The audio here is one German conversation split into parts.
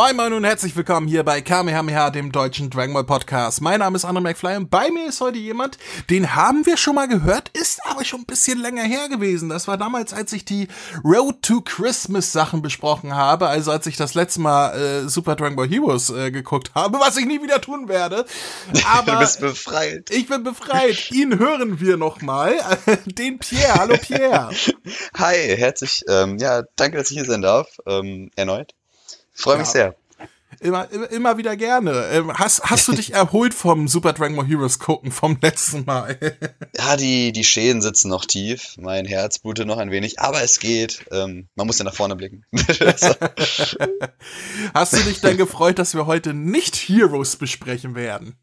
Moin moin und herzlich willkommen hier bei Kamehameha, dem deutschen Dragon Ball Podcast. Mein Name ist Andrew McFly und bei mir ist heute jemand, den haben wir schon mal gehört, ist aber schon ein bisschen länger her gewesen. Das war damals, als ich die Road to Christmas Sachen besprochen habe, also als ich das letzte Mal äh, Super Dragon Ball Heroes äh, geguckt habe, was ich nie wieder tun werde. Aber du bist befreit. Ich bin befreit. Ihn hören wir noch mal, den Pierre. Hallo Pierre. Hi, herzlich, ähm, ja, danke, dass ich hier sein darf, ähm, erneut. Freue mich ja. sehr. Immer, immer, immer wieder gerne. Ähm, hast, hast du dich erholt vom Super Dragon Ball Heroes gucken vom letzten Mal? ja, die, die Schäden sitzen noch tief. Mein Herz blutet noch ein wenig, aber es geht. Ähm, man muss ja nach vorne blicken. hast du dich denn gefreut, dass wir heute nicht Heroes besprechen werden?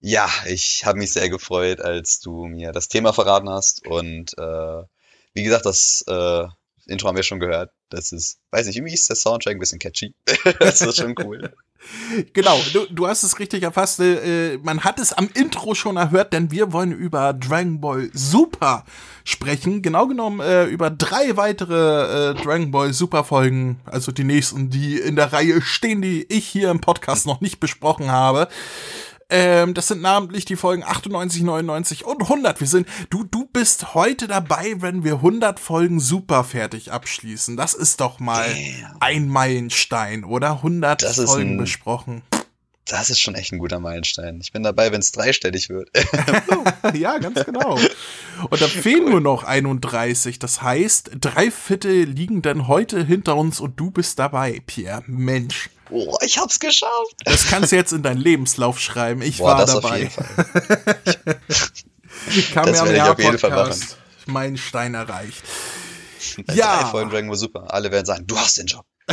Ja, ich habe mich sehr gefreut, als du mir das Thema verraten hast. Und äh, wie gesagt, das äh, Intro haben wir schon gehört. Das ist, weiß nicht, irgendwie ist der Soundtrack ein bisschen catchy. das ist schon cool. genau, du, du hast es richtig erfasst. Äh, man hat es am Intro schon erhört, denn wir wollen über Dragon Ball Super sprechen. Genau genommen äh, über drei weitere äh, Dragon Ball Super Folgen, also die nächsten, die in der Reihe stehen, die ich hier im Podcast noch nicht besprochen habe. Ähm, das sind namentlich die Folgen 98, 99 und 100. Wir sind, du, du bist heute dabei, wenn wir 100 Folgen super fertig abschließen. Das ist doch mal Damn. ein Meilenstein, oder? 100 das Folgen ein, besprochen. Das ist schon echt ein guter Meilenstein. Ich bin dabei, wenn es dreistellig wird. ja, ganz genau. Und da fehlen cool. nur noch 31. Das heißt, drei Viertel liegen dann heute hinter uns und du bist dabei, Pierre. Mensch. Oh, ich hab's geschafft. Das kannst du jetzt in deinen Lebenslauf schreiben. Ich Boah, war dabei. Kam das werde ich auf jeden Fall machen. Mein Stein erreicht. ja. Drei Folgen Dragon Ball Super. Alle werden sagen, du hast den Job.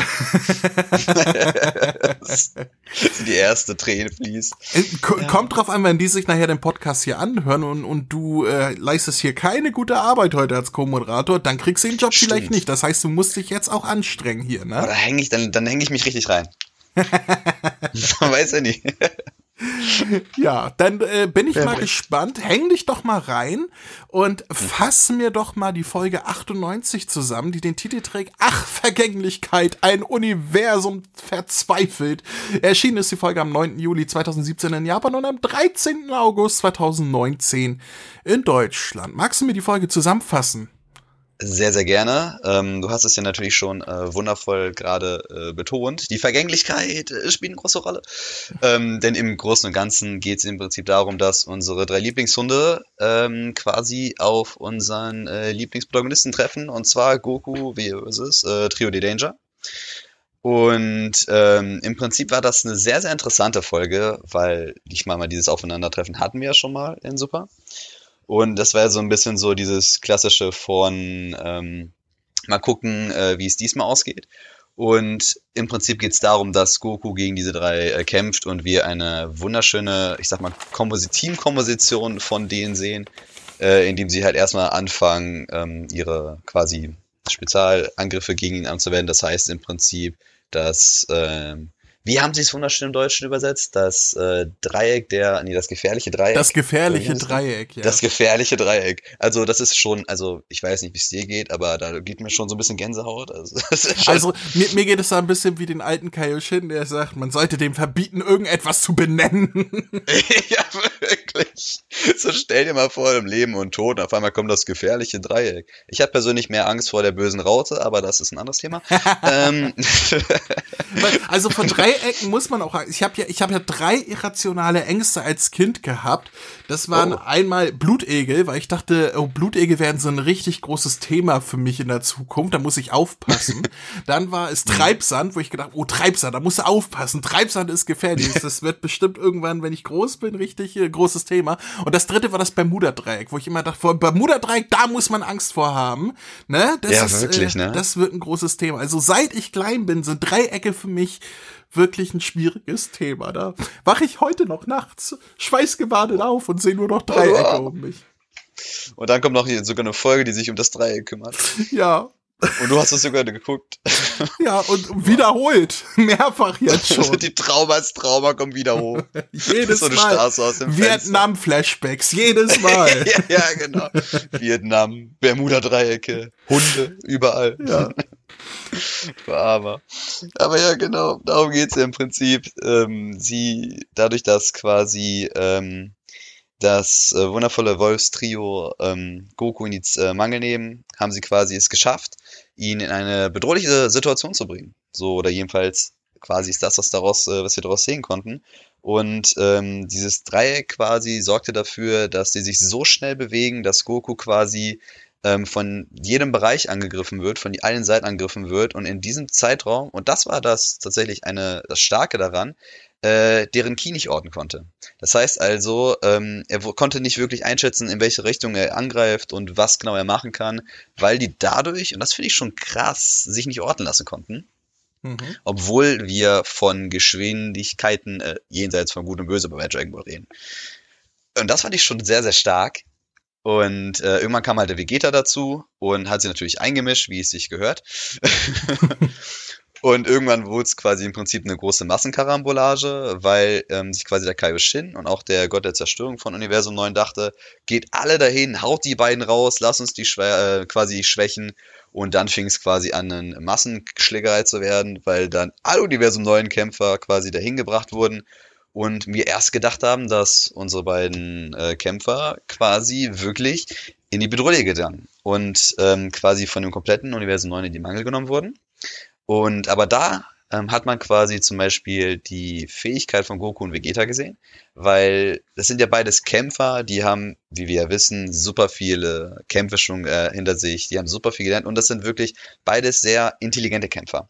die erste Träne fließt. Äh, ja. Kommt drauf an, wenn die sich nachher den Podcast hier anhören und, und du äh, leistest hier keine gute Arbeit heute als Co-Moderator, dann kriegst du den Job Stimmt. vielleicht nicht. Das heißt, du musst dich jetzt auch anstrengen hier, ne? Oder häng ich, dann, dann hänge ich mich richtig rein. Weiß ja nicht ja, dann äh, bin ich mal gespannt. Häng dich doch mal rein und fass mir doch mal die Folge 98 zusammen, die den Titel trägt Ach, Vergänglichkeit, ein Universum verzweifelt. Erschienen ist die Folge am 9. Juli 2017 in Japan und am 13. August 2019 in Deutschland. Magst du mir die Folge zusammenfassen? Sehr, sehr gerne. Ähm, du hast es ja natürlich schon äh, wundervoll gerade äh, betont. Die Vergänglichkeit äh, spielt eine große Rolle. Ähm, denn im Großen und Ganzen geht es im Prinzip darum, dass unsere drei Lieblingshunde ähm, quasi auf unseren äh, Lieblingsprotagonisten treffen. Und zwar Goku versus äh, Trio de Danger. Und ähm, im Prinzip war das eine sehr, sehr interessante Folge, weil ich mal, mal dieses Aufeinandertreffen hatten wir ja schon mal in Super. Und das war so ein bisschen so dieses klassische von ähm, mal gucken, äh, wie es diesmal ausgeht. Und im Prinzip geht es darum, dass Goku gegen diese drei äh, kämpft und wir eine wunderschöne, ich sag mal, Teamkomposition von denen sehen, äh, indem sie halt erstmal anfangen, ähm, ihre quasi Spezialangriffe gegen ihn anzuwenden. Das heißt im Prinzip, dass ähm, wie haben Sie es wunderschön im Deutschen übersetzt? Das äh, Dreieck der, nee, das gefährliche Dreieck. Das gefährliche Dreieck, ja. Das gefährliche Dreieck. Also das ist schon, also ich weiß nicht, wie es dir geht, aber da geht mir schon so ein bisschen Gänsehaut. Also, also mir, mir geht es da ein bisschen wie den alten Kaioshin, der sagt, man sollte dem verbieten, irgendetwas zu benennen. ja, wirklich. So stell dir mal vor, im Leben und Tod, und auf einmal kommt das gefährliche Dreieck. Ich habe persönlich mehr Angst vor der bösen Raute, aber das ist ein anderes Thema. ähm. also von drei Dreiecken muss man auch. Ich habe ja, ich habe ja drei irrationale Ängste als Kind gehabt. Das waren oh. einmal Blutegel, weil ich dachte, oh, Blutegel werden so ein richtig großes Thema für mich in der Zukunft. Da muss ich aufpassen. Dann war es Treibsand, wo ich gedacht, oh Treibsand, da musst du aufpassen. Treibsand ist gefährlich. Das wird bestimmt irgendwann, wenn ich groß bin, richtig äh, großes Thema. Und das dritte war das Bermuda-Dreieck, wo ich immer dachte, vor Bermuda-Dreieck, da muss man Angst vor haben. Ne? Das ja, ist, wirklich, äh, ne? Das wird ein großes Thema. Also seit ich klein bin, sind Dreiecke für mich wirklich ein schwieriges Thema. Da wache ich heute noch nachts schweißgebadet auf und sehe nur noch Dreiecke oh. um mich. Und dann kommt noch hier sogar eine Folge, die sich um das Dreieck kümmert. Ja. Und du hast es sogar geguckt. Ja, und wiederholt. Mehrfach jetzt schon. Die Traumas Trauma kommt wieder hoch. jedes so Mal. Vietnam-Flashbacks, jedes Mal. ja, ja, genau. Vietnam, Bermuda-Dreiecke, Hunde, überall. Ja. Aber, aber ja, genau, darum geht's ja im Prinzip. Ähm, sie, dadurch, dass quasi ähm, das äh, wundervolle Wolfstrio ähm, Goku in die äh, Mangel nehmen, haben sie quasi es geschafft, ihn in eine bedrohliche Situation zu bringen. So, oder jedenfalls quasi ist das, was daraus, äh, was wir daraus sehen konnten. Und ähm, dieses Dreieck quasi sorgte dafür, dass sie sich so schnell bewegen, dass Goku quasi ähm, von jedem Bereich angegriffen wird, von allen Seiten angegriffen wird. Und in diesem Zeitraum, und das war das tatsächlich eine, das Starke daran, äh, deren Ki nicht orten konnte. Das heißt also, ähm, er konnte nicht wirklich einschätzen, in welche Richtung er angreift und was genau er machen kann, weil die dadurch, und das finde ich schon krass, sich nicht orten lassen konnten. Mhm. Obwohl wir von Geschwindigkeiten äh, jenseits von Gut und Böse bei Dragon Ball reden. Und das fand ich schon sehr, sehr stark. Und äh, irgendwann kam halt der Vegeta dazu und hat sie natürlich eingemischt, wie es sich gehört. und irgendwann wurde es quasi im Prinzip eine große Massenkarambolage, weil ähm, sich quasi der Kaioshin und auch der Gott der Zerstörung von Universum 9 dachte, geht alle dahin, haut die beiden raus, lass uns die äh, quasi schwächen. Und dann fing es quasi an, eine Massenschlägerei zu werden, weil dann alle Universum 9 Kämpfer quasi dahin gebracht wurden und wir erst gedacht haben, dass unsere beiden äh, Kämpfer quasi wirklich in die Bedrohung gegangen und ähm, quasi von dem kompletten Universum 9 in die Mangel genommen wurden. Und aber da ähm, hat man quasi zum Beispiel die Fähigkeit von Goku und Vegeta gesehen, weil das sind ja beides Kämpfer, die haben, wie wir ja wissen, super viele Kämpfe schon äh, hinter sich, die haben super viel gelernt und das sind wirklich beides sehr intelligente Kämpfer.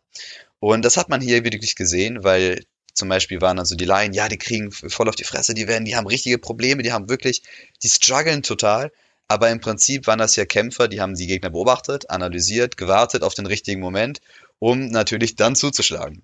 Und das hat man hier wirklich gesehen, weil zum Beispiel waren also die Laien, ja, die kriegen voll auf die Fresse, die werden, die haben richtige Probleme, die haben wirklich, die strugglen total. Aber im Prinzip waren das ja Kämpfer, die haben die Gegner beobachtet, analysiert, gewartet auf den richtigen Moment, um natürlich dann zuzuschlagen.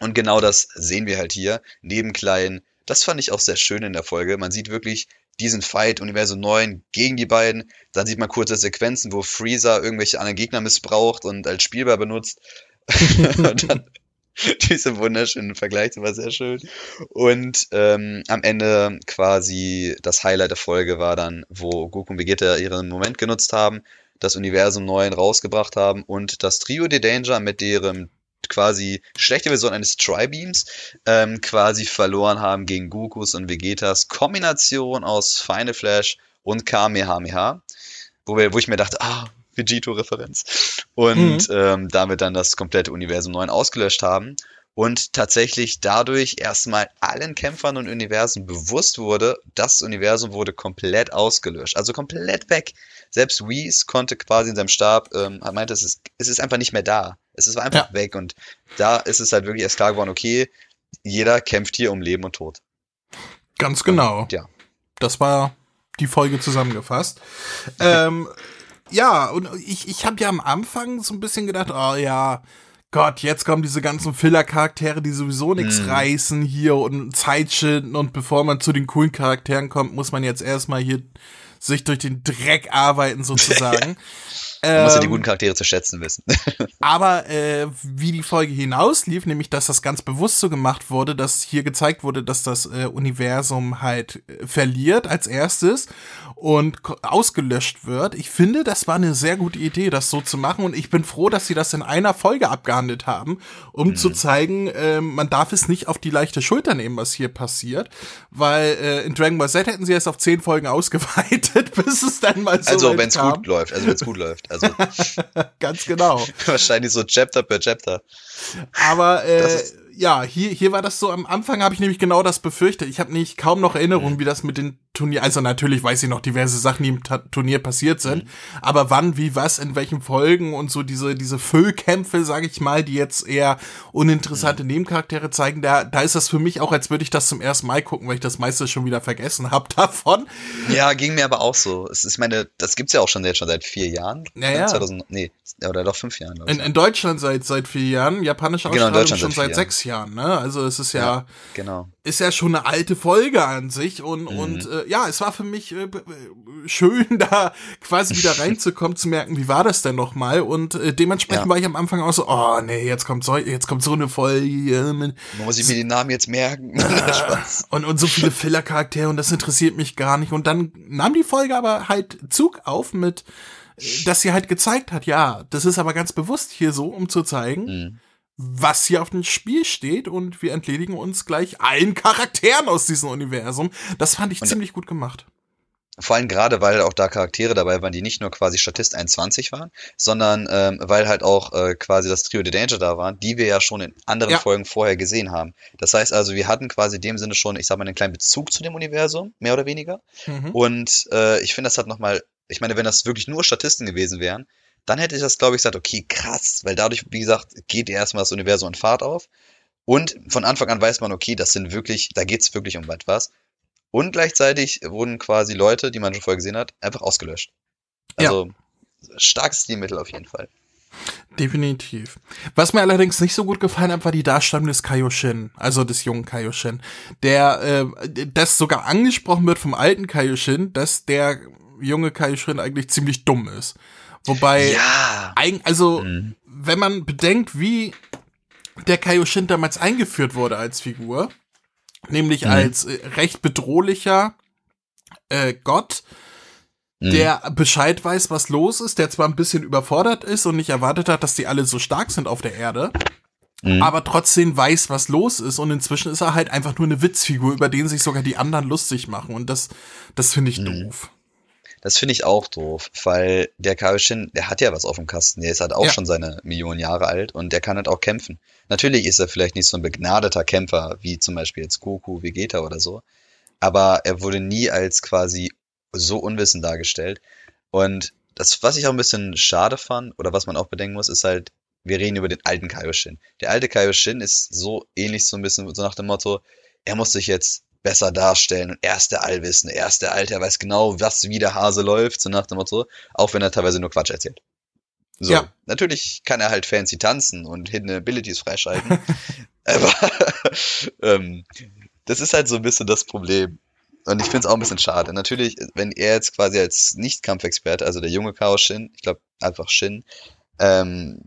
Und genau das sehen wir halt hier, neben Klein. Das fand ich auch sehr schön in der Folge. Man sieht wirklich diesen Fight Universum 9 gegen die beiden. Dann sieht man kurze Sequenzen, wo Freezer irgendwelche anderen Gegner missbraucht und als Spielbar benutzt. und dann Diese wunderschönen Vergleich, war sehr schön. Und ähm, am Ende quasi das Highlight der Folge war dann, wo Goku und Vegeta ihren Moment genutzt haben, das Universum 9 rausgebracht haben und das Trio de Danger mit deren quasi schlechte Version eines Tri-Beams ähm, quasi verloren haben gegen Gokus und Vegetas Kombination aus Final Flash und Kamehameha. Wo, wir, wo ich mir dachte, ah, Vegito-Referenz. Und mhm. ähm, damit dann das komplette Universum 9 ausgelöscht haben. Und tatsächlich dadurch erstmal allen Kämpfern und Universen bewusst wurde, das Universum wurde komplett ausgelöscht. Also komplett weg. Selbst Whis konnte quasi in seinem Stab, ähm, meinte, es ist, es ist einfach nicht mehr da. Es ist einfach ja. weg. Und da ist es halt wirklich erst klar geworden, okay, jeder kämpft hier um Leben und Tod. Ganz genau. Und, ja. Das war die Folge zusammengefasst. ähm, ja, und ich, ich habe ja am Anfang so ein bisschen gedacht, oh ja, Gott, jetzt kommen diese ganzen Filler-Charaktere, die sowieso nichts mm. reißen hier und Zeitschinden und bevor man zu den coolen Charakteren kommt, muss man jetzt erstmal hier sich durch den Dreck arbeiten sozusagen. Man muss ja die ähm, guten Charaktere zu schätzen wissen. aber äh, wie die Folge hinauslief, nämlich dass das ganz bewusst so gemacht wurde, dass hier gezeigt wurde, dass das äh, Universum halt äh, verliert als erstes und ausgelöscht wird. Ich finde, das war eine sehr gute Idee, das so zu machen und ich bin froh, dass sie das in einer Folge abgehandelt haben, um mhm. zu zeigen, äh, man darf es nicht auf die leichte Schulter nehmen, was hier passiert, weil äh, in Dragon Ball Z hätten sie es auf zehn Folgen ausgeweitet, bis es dann mal so Also, wenn es gut läuft, also wenn es gut läuft. Also Ganz genau. Wahrscheinlich so Chapter per Chapter. Aber äh, ja, hier, hier war das so, am Anfang habe ich nämlich genau das befürchtet. Ich habe nicht kaum noch Erinnerung, mhm. wie das mit den Turnier, also natürlich weiß ich noch diverse Sachen, die im Ta Turnier passiert sind, mhm. aber wann, wie, was, in welchen Folgen und so diese, diese Füllkämpfe, sage ich mal, die jetzt eher uninteressante mhm. Nebencharaktere zeigen, da, da ist das für mich auch, als würde ich das zum ersten Mal gucken, weil ich das meiste schon wieder vergessen habe davon. Ja, ging mir aber auch so. Es ist meine, das gibt's ja auch schon jetzt schon seit vier Jahren. Naja. 2000, nee, oder doch fünf Jahren. In, in Deutschland seit, seit vier Jahren, japanische genau, Ausstrahlung genau, schon seit sechs Jahren, ne? Also es ist ja, ja genau. Ist ja schon eine alte Folge an sich und, mhm. und äh, ja, es war für mich äh, schön, da quasi wieder reinzukommen, zu merken, wie war das denn nochmal und äh, dementsprechend ja. war ich am Anfang auch so, oh nee, jetzt kommt so, jetzt kommt so eine Folge. Mit, Muss ich mir den Namen jetzt merken? und, und so viele Filler-Charaktere und das interessiert mich gar nicht und dann nahm die Folge aber halt Zug auf mit dass sie halt gezeigt hat, ja, das ist aber ganz bewusst hier so, um zu zeigen, Mhm. Was hier auf dem Spiel steht und wir entledigen uns gleich allen Charakteren aus diesem Universum. Das fand ich Und- ziemlich gut gemacht. Vor allem gerade, weil auch da Charaktere dabei waren, die nicht nur quasi Statist 21 waren, sondern ähm, weil halt auch äh, quasi das Trio The Danger da waren, die wir ja schon in anderen Ja. Folgen vorher gesehen haben. Das heißt also, wir hatten quasi in dem Sinne schon, ich sag mal, einen kleinen Bezug zu dem Universum, mehr oder weniger. Mhm. Und äh, ich finde, das hat nochmal, ich meine, wenn das wirklich nur Statisten gewesen wären, dann hätte ich das, glaube ich, gesagt, okay, krass, weil dadurch, wie gesagt, geht erstmal das Universum in Fahrt auf. Und von Anfang an weiß man, okay, das sind wirklich, da geht's wirklich um etwas. Und gleichzeitig wurden quasi Leute, die man schon vorher gesehen hat, einfach ausgelöscht. Also starkes Stilmittel auf jeden Fall. Definitiv. Was mir allerdings nicht so gut gefallen hat, war die Darstellung des Kaioshin, also des jungen Kaioshin, der, äh, das sogar angesprochen wird vom alten Kaioshin, dass der junge Kaioshin eigentlich ziemlich dumm ist. Wobei, Ja. also, Mhm. wenn man bedenkt, wie der Kaioshin damals eingeführt wurde als Figur, nämlich Mhm. als äh, recht bedrohlicher äh, Gott, Mhm. der Bescheid weiß, was los ist, der zwar ein bisschen überfordert ist und nicht erwartet hat, dass die alle so stark sind auf der Erde, Mhm. aber trotzdem weiß, was los ist und inzwischen ist er halt einfach nur eine Witzfigur, über den sich sogar die anderen lustig machen und das, das finde ich Mhm. doof. Das finde ich auch doof, weil der Kaioshin, der hat ja was auf dem Kasten. Der ist halt auch Ja. schon seine Millionen Jahre alt und der kann halt auch kämpfen. Natürlich ist er vielleicht nicht so ein begnadeter Kämpfer, wie zum Beispiel jetzt Goku, Vegeta oder so. Aber er wurde nie als quasi so unwissend dargestellt. Und das, was ich auch ein bisschen schade fand, oder was man auch bedenken muss, ist halt, wir reden über den alten Kaioshin. Der alte Kaioshin ist so ähnlich so ein bisschen so nach dem Motto, er muss sich jetzt besser darstellen und er ist der Allwissende, er ist der Alte, er weiß genau, was wie der Hase läuft, so nach dem Motto, auch wenn er teilweise nur Quatsch erzählt. So, Ja. natürlich kann er halt fancy tanzen und Hidden Abilities freischalten, aber ähm, das ist halt so ein bisschen das Problem. Und ich finde es auch ein bisschen schade. Natürlich, wenn er jetzt quasi als Nicht-Kampfexperte, also der junge Chaos Shin, ich glaube einfach Shin, ähm,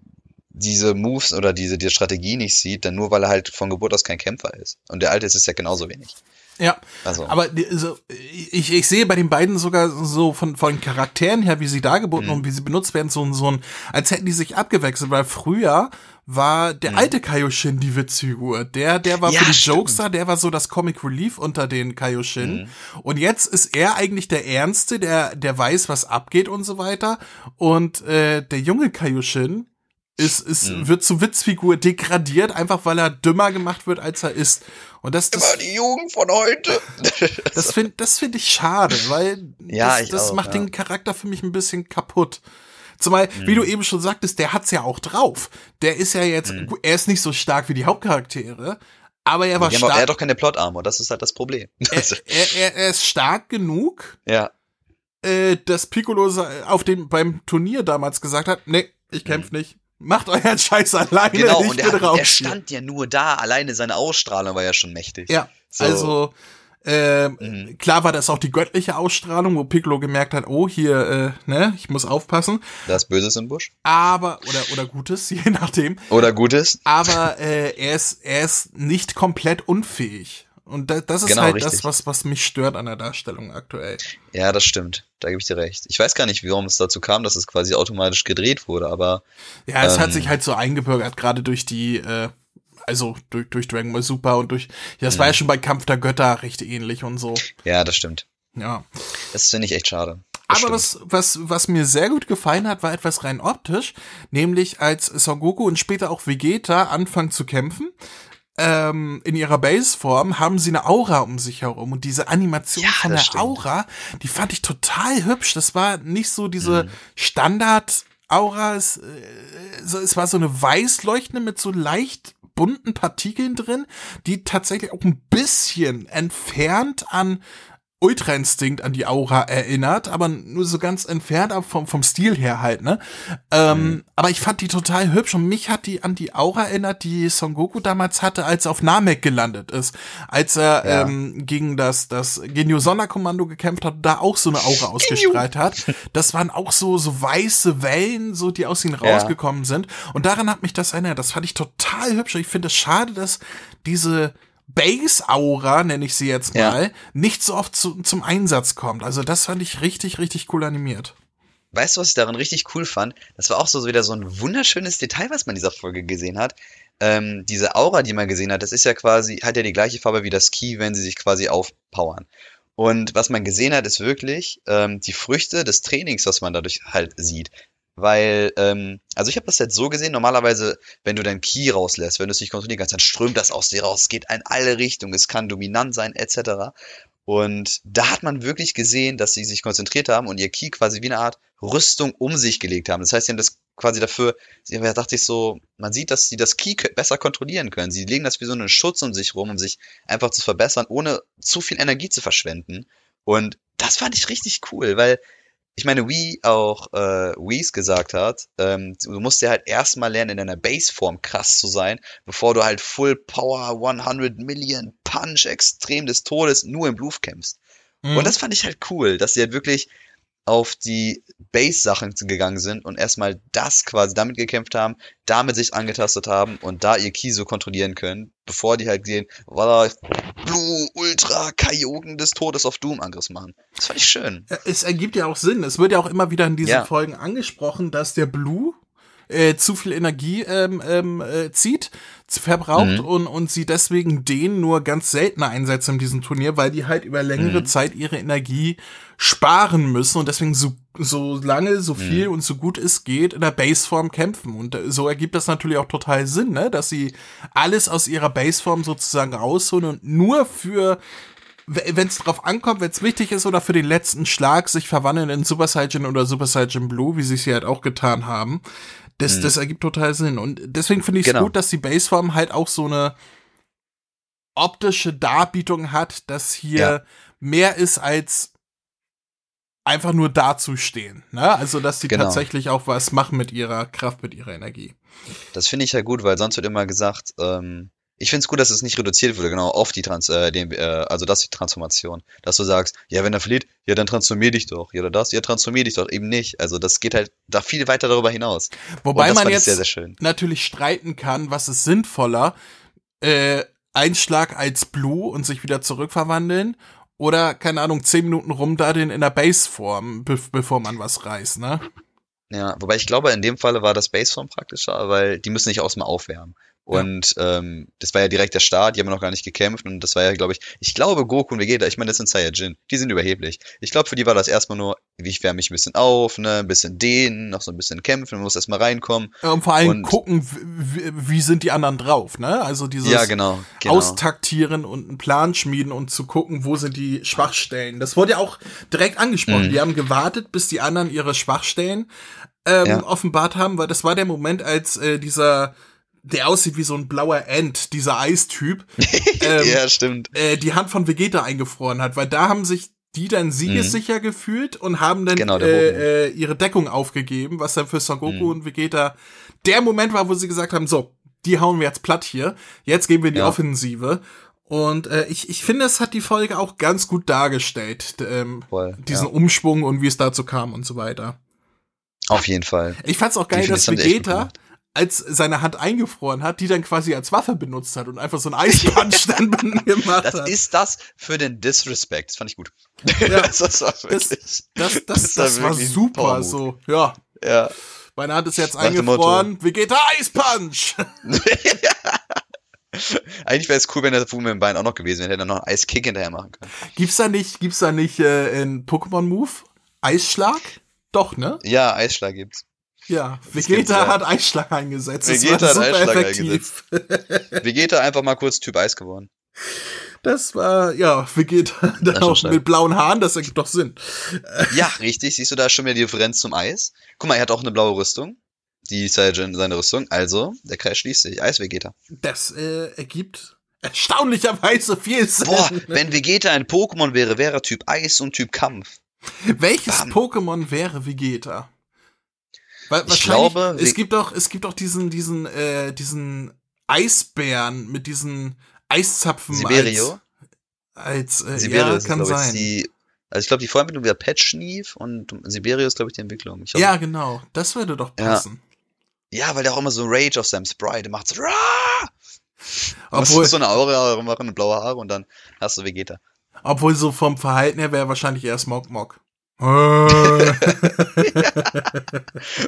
diese Moves oder diese, diese Strategie nicht sieht, dann nur weil er halt von Geburt aus kein Kämpfer ist. Und der Alte ist es ja genauso wenig. Ja, Also, aber die- so, ich, ich sehe bei den beiden sogar so von, von Charakteren her, wie sie dargeboten Mhm. und wie sie benutzt werden, so, so ein, als hätten die sich abgewechselt, weil früher war der Mhm. alte Kaioshin die Witzfigur. Der, der war Ja, für die stimmt. Jokester, der war so das Comic Relief unter den Kaioshin. Mhm. Und jetzt ist er eigentlich der Ernste, der, der weiß, was abgeht und so weiter. Und äh, der junge Kaioshin ist, ist, Mhm. wird zur Witzfigur degradiert, einfach weil er dümmer gemacht wird, als er ist. Und das, das, immer die Jugend von heute. das finde das find ich schade, weil Ja, das, das auch, macht ja. den Charakter für mich ein bisschen kaputt. Zumal, wie Mhm. du eben schon sagtest, der hat's ja auch drauf. Der ist ja jetzt, Mhm. er ist nicht so stark wie die Hauptcharaktere, aber er war Die haben auch, er stark. hat doch keine Plot-Armor, das ist halt das Problem. Er, er, er, er ist stark genug, ja, äh, dass Piccolo auf dem beim Turnier damals gesagt hat, nee, ich kämpf nicht. Macht euren Scheiß alleine, genau. ich Und er, bin hat, raus. er hier. stand ja nur da, alleine seine Ausstrahlung war ja schon mächtig. Ja, So. also äh, Mhm. klar war das auch die göttliche Ausstrahlung, wo Piccolo gemerkt hat, oh hier, äh, ne, ich muss aufpassen. Da ist Böses im Busch. Aber oder oder Gutes, je nachdem. Oder Gutes. Aber äh, er ist er ist nicht komplett unfähig. Und da, das ist Genau, halt richtig. das, was was mich stört an der Darstellung aktuell. Ja, das stimmt. Da gebe ich dir recht. Ich weiß gar nicht, warum es dazu kam, dass es quasi automatisch gedreht wurde, aber Ja, es hat Ähm. sich halt so eingebürgert, gerade durch die, äh, also durch, durch Dragon Ball Super und durch, ja, das war ja Mhm. schon bei Kampf der Götter recht ähnlich und so. ja, das stimmt. Ja. Das finde ich echt schade. Das Aber stimmt. was, was, was mir sehr gut gefallen hat, war etwas rein optisch, nämlich als Son Goku und später auch Vegeta anfangen zu kämpfen. Ähm, in ihrer Baseform haben sie eine Aura um sich herum und diese Animation Ja, von der stimmt. Aura, die fand ich total hübsch. Das war nicht so diese Mhm. Standard Aura, es, äh, es war so eine weiß leuchtende mit so leicht bunten Partikeln drin, die tatsächlich auch ein bisschen entfernt an Ultra Instinct an die Aura erinnert, aber nur so ganz entfernt, aber vom, vom Stil her halt, ne? Ähm, Aber ich fand die total hübsch und mich hat die an die Aura erinnert, die Son Goku damals hatte, als er auf Namek gelandet ist. Als er Ja. ähm, gegen das, das Genio Sonderkommando gekämpft hat, da auch so eine Aura ausgestrahlt hat. Das waren auch so, so weiße Wellen, so die aus ihnen Ja. rausgekommen sind. Und daran hat mich das erinnert. Das fand ich total hübsch. Ich finde es schade, dass diese Base-Aura, nenne ich sie jetzt Ja. mal, nicht so oft zu, zum Einsatz kommt. Also das fand ich richtig, richtig cool animiert. weißt du, was ich darin richtig cool fand? Das war auch so wieder so ein wunderschönes Detail, was man in dieser Folge gesehen hat. Ähm, diese Aura, die man gesehen hat, das ist ja quasi, hat ja die gleiche Farbe wie das Key, wenn sie sich quasi aufpowern. Und was man gesehen hat, ist wirklich ähm, die Früchte des Trainings, was man dadurch halt sieht. Weil, ähm, also ich habe das jetzt so gesehen, normalerweise, wenn du dein Key rauslässt, wenn du es nicht kontrollieren kannst, dann strömt das aus dir raus, geht in alle Richtungen, es kann dominant sein, etc. Und da hat man wirklich gesehen, dass sie sich konzentriert haben und ihr Key quasi wie eine Art Rüstung um sich gelegt haben. Das heißt, sie haben das quasi dafür, da dachte ich so, man sieht, dass sie das Key besser kontrollieren können. Sie legen das wie so einen Schutz um sich rum, um sich einfach zu verbessern, ohne zu viel Energie zu verschwenden. Und das fand ich richtig cool, weil ich meine, wie auch äh, Whis gesagt hat, ähm, du musst ja halt erstmal lernen, in deiner Baseform krass zu sein, bevor du halt Full Power 100 Million Punch extrem des Todes nur im Bluff kämpfst. Mhm. Und das fand ich halt cool, dass sie halt wirklich auf die Base-Sachen gegangen sind und erstmal das quasi damit gekämpft haben, damit sich angetastet haben und da ihr Key so kontrollieren können, bevor die halt sehen, voilà, Blue, Ultra, Kaioken des Todes auf Doom Angriff machen. Das fand ich schön. Es ergibt ja auch Sinn. Es wird ja auch immer wieder in diesen ja. Folgen angesprochen, dass der Blue äh, zu viel Energie ähm, ähm, äh, zieht, verbraucht mhm. und, und sie deswegen den nur ganz selten einsetzen in diesem Turnier, weil die halt über längere mhm. Zeit ihre Energie sparen müssen und deswegen so, so lange, so mhm. viel mhm. und so gut es geht in der Baseform kämpfen. Und äh, so ergibt das natürlich auch total Sinn, ne? dass sie alles aus ihrer Baseform sozusagen rausholen und nur für wenn es drauf ankommt, wenn es wichtig ist oder für den letzten Schlag sich verwandeln in Super Saiyan oder Super Saiyan Blue, wie sie es hier halt auch getan haben. Das, mhm. das ergibt total Sinn. Und deswegen finde ich es genau. gut, dass die Baseform halt auch so eine optische Darbietung hat, dass hier ja. mehr ist als einfach nur dazustehen. Ne? Also, dass die genau. tatsächlich auch was machen mit ihrer Kraft, mit ihrer Energie. Das finde ich ja gut, weil sonst wird immer gesagt, ähm, ich finde es gut, dass es nicht reduziert wurde, genau, auf die Trans, äh, den, äh, also das die Transformation. Dass du sagst, ja, wenn er flieht, ja, dann transformier dich doch. Ja, oder das, ja, transformier dich doch. Eben nicht. Also das geht halt da viel weiter darüber hinaus. Wobei man jetzt sehr, sehr natürlich streiten kann, was ist sinnvoller, äh, Einschlag als Blue und sich wieder zurückverwandeln oder, keine Ahnung, zehn Minuten rumdaddeln in der Baseform, be bevor man was reißt, ne? Ja, wobei ich glaube, in dem Falle war das Baseform praktischer, weil die müssen nicht aus dem Aufwärmen. Und ja. ähm, das war ja direkt der Start, die haben noch gar nicht gekämpft und das war ja, glaube ich, ich glaube Goku und Vegeta, ich meine, das sind Saiyajin, die sind überheblich. Ich glaube, für die war das erstmal nur, wie ich wärme mich ein bisschen auf, ne, ein bisschen dehnen, noch so ein bisschen kämpfen, man muss erstmal reinkommen. Ja, und vor allem und gucken, wie, wie, sind die anderen drauf, ne? Also dieses ja, genau, genau. Austaktieren und einen Plan schmieden und zu gucken, wo sind die Schwachstellen. Das wurde ja auch direkt angesprochen. Mhm. Die haben gewartet, bis die anderen ihre Schwachstellen ähm, ja. offenbart haben, weil das war der Moment, als äh, dieser der aussieht wie so ein blauer End, dieser Eistyp. ähm, ja, stimmt. Äh, die Hand von Vegeta eingefroren hat, weil da haben sich die dann siegessicher mhm. gefühlt und haben dann genau, äh, äh, ihre Deckung aufgegeben, was dann für Son Goku mhm. und Vegeta der Moment war, wo sie gesagt haben, so, die hauen wir jetzt platt hier, jetzt gehen wir in die ja. Offensive. Und äh, ich, ich finde, es hat die Folge auch ganz gut dargestellt, ähm, Voll, diesen ja. Umschwung und wie es dazu kam und so weiter. Auf jeden Fall. Ich fand's auch geil, dass Vegeta als seine Hand eingefroren hat, die dann quasi als Waffe benutzt hat und einfach so ein Eispunch dann gemacht das hat. Das ist das für den Disrespect. Das fand ich gut. Ja, das, das, war wirklich, das, das, das, das war super so. Ja. Ja. Meine Hand ist jetzt eingefroren. Vegeta Eispunch! Eigentlich wäre es cool, wenn der Fu mit dem Bein auch noch gewesen wäre, hätte er noch einen Eiskick hinterher machen können. Gibt's da nicht, gibt's da nicht äh, in Pokémon Move Eisschlag? Doch, ne? Ja, Eisschlag gibt's. Ja, Vegeta hat Einschlag eingesetzt. Vegeta hat effektiv. eingesetzt. Vegeta einfach mal kurz Typ Eis geworden. Das war, ja, Vegeta dann auch mit blauen Haaren, das ergibt doch Sinn. Ja, richtig. Siehst du da schon wieder die Differenz zum Eis? Guck mal, er hat auch eine blaue Rüstung. Die Saiyajin seine Rüstung. Also, der Kreis schließt sich. Eis Vegeta. Das äh, ergibt erstaunlicherweise viel Sinn. Boah, wenn Vegeta ein Pokémon wäre, wäre Typ Eis und Typ Kampf. Welches Pokémon wäre Vegeta? Weil, ich glaube, es gibt doch, es gibt doch diesen, diesen, äh, diesen Eisbären mit diesen Eiszapfen. Siberio? Als, als äh, Siberio ja, kann sein. Die, also ich glaube, die Vorentwicklung wäre Petschnief und Siberio ist, glaube ich, die Entwicklung. Ich ja, genau. Das würde doch passen. Ja. ja, weil der auch immer so Rage auf seinem Sprite macht. So, Rah! Obwohl, so eine Aura machen, blaue Haare und dann hast du Vegeta. Obwohl so vom Verhalten her wäre wahrscheinlich eher Smog Mog. Äh.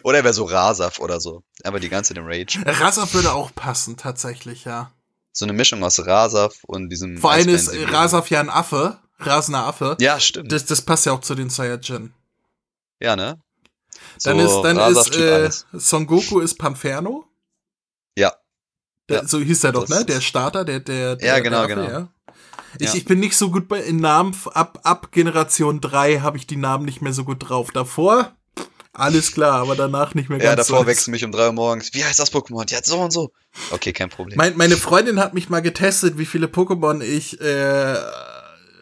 Oder er wäre so Rasaf oder so. Aber die ganze in Rage. Rasaf würde auch passen, tatsächlich, ja. So eine Mischung aus Rasaf und diesem. Vor allem ist Rasaf ja ein Affe, rasender Affe. Ja, stimmt. Das, das passt ja auch zu den Saiyajin. ja, ne? Dann So ist, dann Rasaf ist äh. Son Goku ist Pamferno. Ja. Der, Ja. So hieß er doch, Das- ne? Der Starter, der, der, der Ja, genau, Affe, genau. Ja. Ich, Ja. ich bin nicht so gut bei in Namen. Ab, ab Generation 3 habe ich die Namen nicht mehr so gut drauf. Davor, alles klar, aber danach nicht mehr Ja, ganz davor so. wächst mich um drei Uhr morgens. Wie heißt das Pokémon? Ja, so und so. Okay, kein Problem. Mein, meine Freundin hat mich mal getestet, wie viele Pokémon ich äh,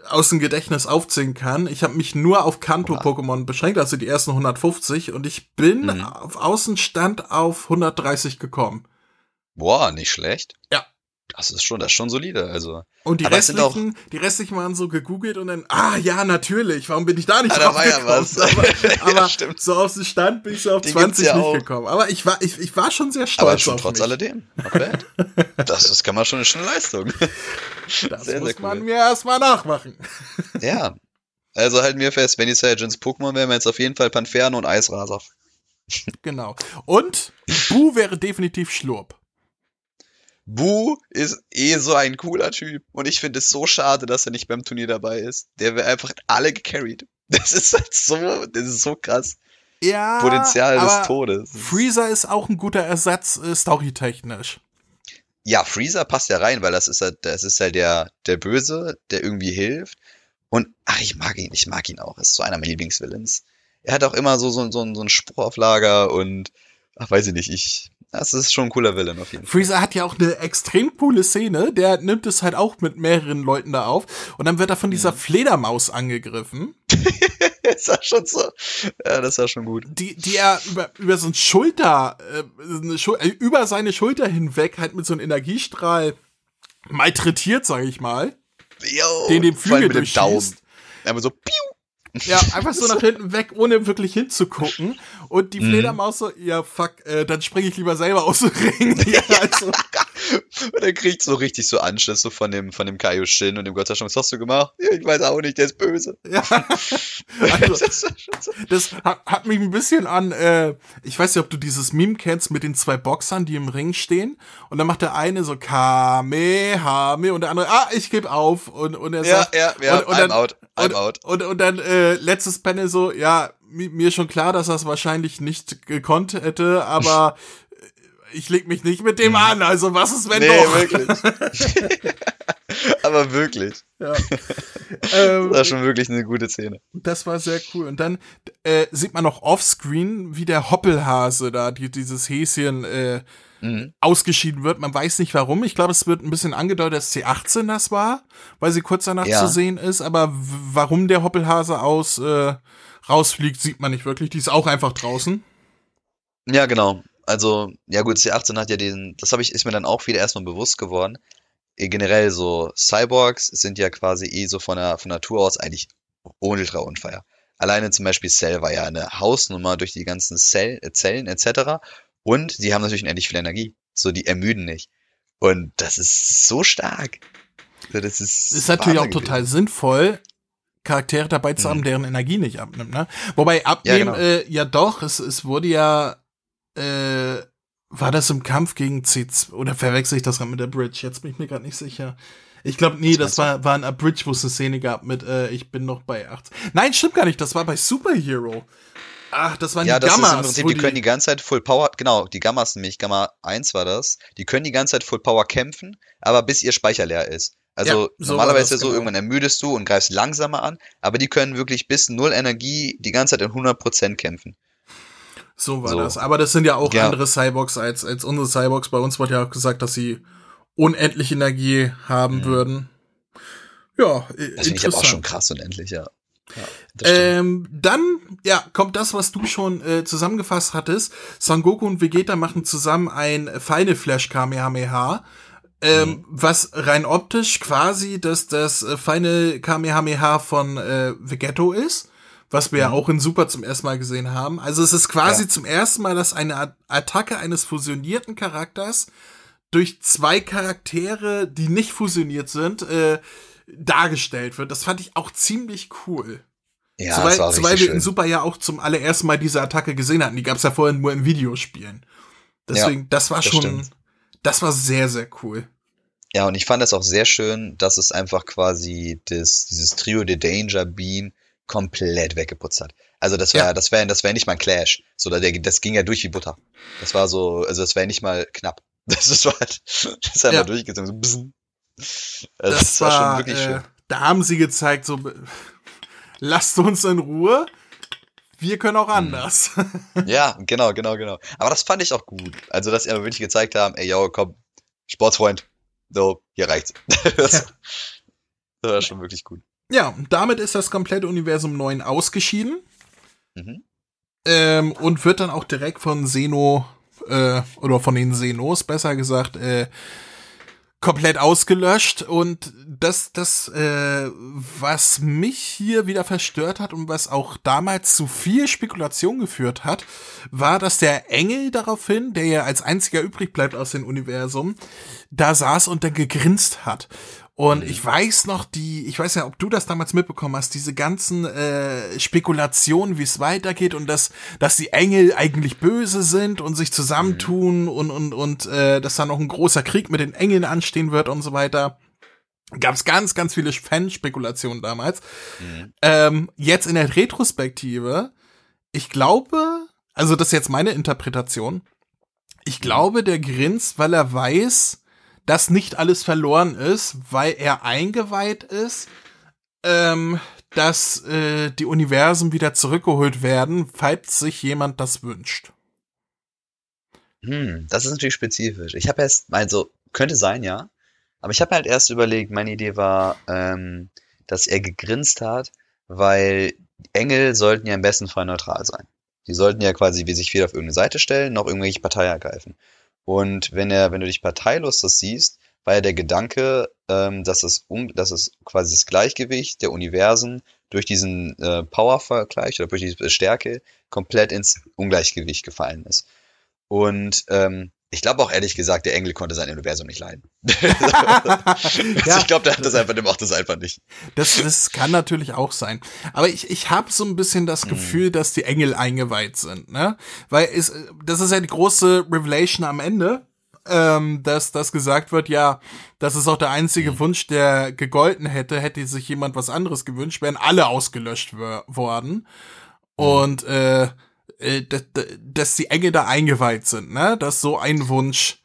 aus dem Gedächtnis aufzählen kann. Ich habe mich nur auf Kanto-Pokémon beschränkt, also die ersten 150, und ich bin Mhm. auf Außenstand auf 130 gekommen. Boah, nicht schlecht. Ja. Das ist schon, das ist schon solide. Also. Und die Aber es sind auch- restlichen, die restlichen waren so gegoogelt und dann, ah ja, natürlich, warum bin ich da nicht Ah, da drauf war ja gekommen? was. Aber, Ja, aber stimmt. so auf den Stand bin ich so auf gibt's 20 ja nicht auch. gekommen. Aber ich war, ich, ich war schon sehr Aber stolz schon auf trotz mich. alledem. Das, das kann man schon, ist eine Leistung. Das sehr, muss sehr man cool. mir erstmal nachmachen. Ja. Also halten wir fest, wenn die Saiyajins Pokémon wären, wir jetzt auf jeden Fall Panferno und Eisraser. Genau. Und Bu wäre definitiv Schlurp. Bu ist eh so ein cooler Typ. Und ich finde es so schade, dass er nicht beim Turnier dabei ist. Der wäre einfach alle gecarried. Das ist halt so, das ist so krass. Ja. Potenzial des Todes. Freezer ist auch ein guter Ersatz, äh, storytechnisch. Ja, Freezer passt ja rein, weil das ist halt, das ist halt der, der Böse, der irgendwie hilft. Und, ach, ich mag ihn, ich mag ihn auch. Ist so einer meiner Lieblingsvillains. Er hat auch immer so, so, so, so einen Spruch auf Lager und, ach, weiß ich nicht, ich, das ist schon ein cooler Villain auf jeden Fall. Freezer hat ja auch eine extrem coole Szene. Der nimmt es halt auch mit mehreren Leuten da auf. Und dann wird er von dieser Mhm. Fledermaus angegriffen, Das war schon so, ja, das war schon gut. die, die er über, über so ein Schulter, äh, Schul äh, über seine Schulter hinweg halt mit so einem Energiestrahl malträtiert, sag ich mal. Yo, Den dem Flügel mit dem Daumen. Einfach so, piu. Ja, einfach so nach hinten weg, ohne wirklich hinzugucken. Und die Mhm. Fledermaus so, ja, fuck, äh, dann springe ich lieber selber aus dem Ring. Ja, also, Und er kriegt so richtig so Anschluss so von dem, von dem Kaioshin und dem Götterschwung. Was hast du gemacht? Ja, ich weiß auch nicht, der ist böse. ja. Also, Das hat, mich ein bisschen an, äh, ich weiß nicht, ob du dieses Meme kennst mit den zwei Boxern, die im Ring stehen. Und dann macht der eine so Kamehame und der andere, ah, ich gebe auf. Und, und er ja, sagt, ja, ja, und, und I'm dann, out, I'm und, out. Und, und dann äh, letztes Panel so, ja, mi- mir schon klar, dass er es wahrscheinlich nicht gekonnt hätte, aber ich leg mich nicht mit dem an. Also was ist, wenn Mhm. nee, doch? wirklich. Aber wirklich. Ja. ähm, Das war schon wirklich eine gute Szene. das war sehr cool. Und dann äh, sieht man noch offscreen, wie der Hoppelhase da, die, dieses Häschen äh, Mhm. ausgeschieden wird. Man weiß nicht warum. Ich glaube, es wird ein bisschen angedeutet, dass C18 das war, weil sie kurz danach Ja. zu sehen ist. Aber warum der Hoppelhase aus äh, rausfliegt, sieht man nicht wirklich. Die ist auch einfach draußen. Ja, genau. Also, ja gut, C18 hat ja den, das habe ich, ist mir dann auch wieder erstmal bewusst geworden. Eh, Generell so Cyborgs sind ja quasi eh so von der, von Natur aus eigentlich ultra unfair. Alleine zum Beispiel Cell war ja eine Hausnummer durch die ganzen Zell, äh, Zellen etc. Und die haben natürlich unendlich viel Energie. So, die ermüden nicht. Und das ist so stark. Das ist, Ist natürlich auch total sinnvoll, Charaktere dabei zu haben, Mhm. deren Energie nicht abnimmt. Ne? Wobei abnehmen, genau. äh, ja doch, es, es wurde ja, äh, war das im Kampf gegen C2, oder verwechsel ich das gerade mit der Bridge? Jetzt bin ich mir gerade nicht sicher. Ich glaube, nee, das war, war ein Bridge, wo es eine Szene gab mit, äh, ich bin noch bei 8. Nein, stimmt gar nicht, das war bei Superhero. Ach, das waren Ja, die das Gammas. ist im Prinzip, wo die können die ganze Zeit Full Power, genau, die Gammas nämlich, Gamma 1 war das, die können die ganze Zeit Full Power kämpfen, aber bis ihr Speicher leer ist. Also Ja, so normalerweise das, ist ja so, genau. irgendwann ermüdest du und greifst langsamer an, aber die können wirklich bis null Energie die ganze Zeit in 100% kämpfen. So war So. das. Aber das sind ja auch Ja. andere Cyborgs als, als unsere Cyborgs. Bei uns wurde ja auch gesagt, dass sie unendlich Energie haben Mhm. würden. Ja, Das finde ich aber auch schon krass unendlich, ja. ja. Ähm, dann, ja, kommt das, was du schon äh, zusammengefasst hattest. Son Goku und Vegeta machen zusammen ein Final Flash Kamehameha. Ähm, Mhm. Was rein optisch quasi das, das äh, Final Kamehameha von äh, Vegetto ist, was wir ja Mhm. auch in Super zum ersten Mal gesehen haben. Also es ist quasi Ja. zum ersten Mal, dass eine Attacke eines fusionierten Charakters durch zwei Charaktere, die nicht fusioniert sind, äh, dargestellt wird. Das fand ich auch ziemlich cool. Ja, soweit, das war soweit wir in Super ja auch zum allerersten Mal diese Attacke gesehen hatten. Die gab es ja vorher nur in Videospielen. Deswegen, ja, das war das schon, stimmt. das war sehr, sehr cool. Ja, und ich fand es auch sehr schön, dass es einfach quasi das, dieses Trio The Danger Beam komplett weggeputzt hat. Also das war, ja. das wäre, das wäre nicht mal ein Clash. So, der, das ging ja durch wie Butter. Das war so, also das wäre nicht mal knapp. Das ist halt, das ist einfach ja. durchgezogen. So, also das, das, war, war schon wirklich äh, schön. Da haben sie gezeigt, so, lasst uns in Ruhe. Wir können auch hm. anders. Ja, genau, genau, genau. Aber das fand ich auch gut. Also, dass sie aber wirklich gezeigt haben, ey, yo, komm, Sportsfreund, so, hier reicht's. das, ja. das war schon wirklich gut. Ja, damit ist das komplette Universum 9 ausgeschieden. Mhm. Ähm, und wird dann auch direkt von Seno, äh, oder von den Senos, besser gesagt, äh, komplett ausgelöscht und das, das, äh, was mich hier wieder verstört hat und was auch damals zu viel Spekulation geführt hat, war, dass der Engel daraufhin, der ja als einziger übrig bleibt aus dem Universum, da saß und dann gegrinst hat. Und mhm. ich weiß noch, die, ich weiß ja, ob du das damals mitbekommen hast, diese ganzen äh, Spekulationen, wie es weitergeht und dass, dass die Engel eigentlich böse sind und sich zusammentun mhm. und, und, und äh, dass da noch ein großer Krieg mit den Engeln anstehen wird und so weiter. Gab es ganz, ganz viele Fanspekulationen damals. Mhm. Ähm, jetzt in der Retrospektive, ich glaube, also das ist jetzt meine Interpretation, ich mhm. glaube, der grinst, weil er weiß, dass nicht alles verloren ist, weil er eingeweiht ist, ähm, dass äh, die Universen wieder zurückgeholt werden, falls sich jemand das wünscht. Hm, das ist natürlich spezifisch. Ich habe erst, also könnte sein, ja. Aber ich habe halt erst überlegt, meine Idee war, ähm, dass er gegrinst hat, weil Engel sollten ja im besten Fall neutral sein. Die sollten ja quasi wie sich wieder auf irgendeine Seite stellen, noch irgendwelche Partei ergreifen. Und wenn er, wenn du dich parteilos das siehst, war ja der Gedanke, ähm, dass, es um, dass es quasi das Gleichgewicht der Universen durch diesen äh, Power-Vergleich oder durch diese Stärke komplett ins Ungleichgewicht gefallen ist. Und ähm, ich glaube auch ehrlich gesagt, der Engel konnte sein Universum nicht leiden. ja. Ich glaube, der hat das einfach, der macht das einfach nicht. Das, das kann natürlich auch sein. Aber ich, ich habe so ein bisschen das mhm. Gefühl, mm. dass die Engel eingeweiht sind, ne? Weil es, das ist ja die große Revelation am Ende, ähm, dass das gesagt wird, ja, das ist auch der einzige mhm. Wunsch, der gegolten hätte, hätte sich jemand was anderes gewünscht, wären alle ausgelöscht worden. Mhm. Und äh, äh, dass, dass die Engel da eingeweiht sind, ne? Dass so ein Wunsch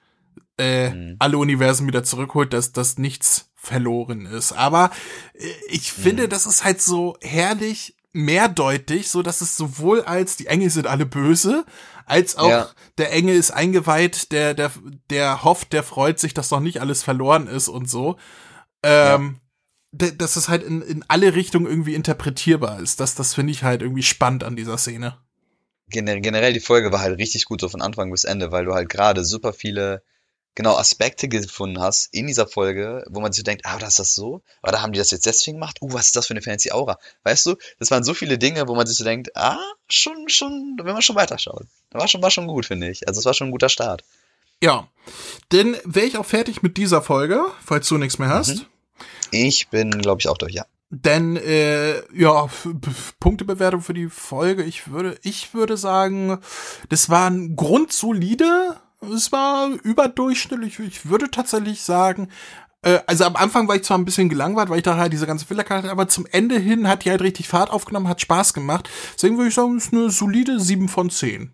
äh, mhm. alle Universen wieder zurückholt, dass das nichts verloren ist. Aber äh, ich finde, mhm. das ist halt so herrlich mehrdeutig, so dass es sowohl als die Engel sind alle böse, als auch ja. der Engel ist eingeweiht, der, der, der hofft, der freut sich, dass noch nicht alles verloren ist und so. Ähm, ja. Dass es halt in, in alle Richtungen irgendwie interpretierbar ist. Das, das finde ich halt irgendwie spannend an dieser Szene generell die Folge war halt richtig gut so von Anfang bis Ende, weil du halt gerade super viele genau Aspekte gefunden hast in dieser Folge, wo man sich denkt, ah, das ist das so? Oder haben die das jetzt deswegen gemacht? Uh, was ist das für eine fancy Aura? Weißt du, das waren so viele Dinge, wo man sich so denkt, ah, schon, schon, wenn man schon weiterschaut. War schon, war schon gut, finde ich. Also es war schon ein guter Start. Ja. Denn wäre ich auch fertig mit dieser Folge, falls du nichts mehr hast. Mhm. Ich bin, glaube ich, auch durch, ja. Denn äh, ja, Punktebewertung für die Folge, ich würde, ich würde sagen, das war ein grundsolide, es war überdurchschnittlich. Ich würde tatsächlich sagen, äh, also am Anfang war ich zwar ein bisschen gelangweilt, weil ich da halt diese ganze Fillerkarte, aber zum Ende hin hat die halt richtig Fahrt aufgenommen, hat Spaß gemacht. Deswegen würde ich sagen, es ist eine solide 7 von 10.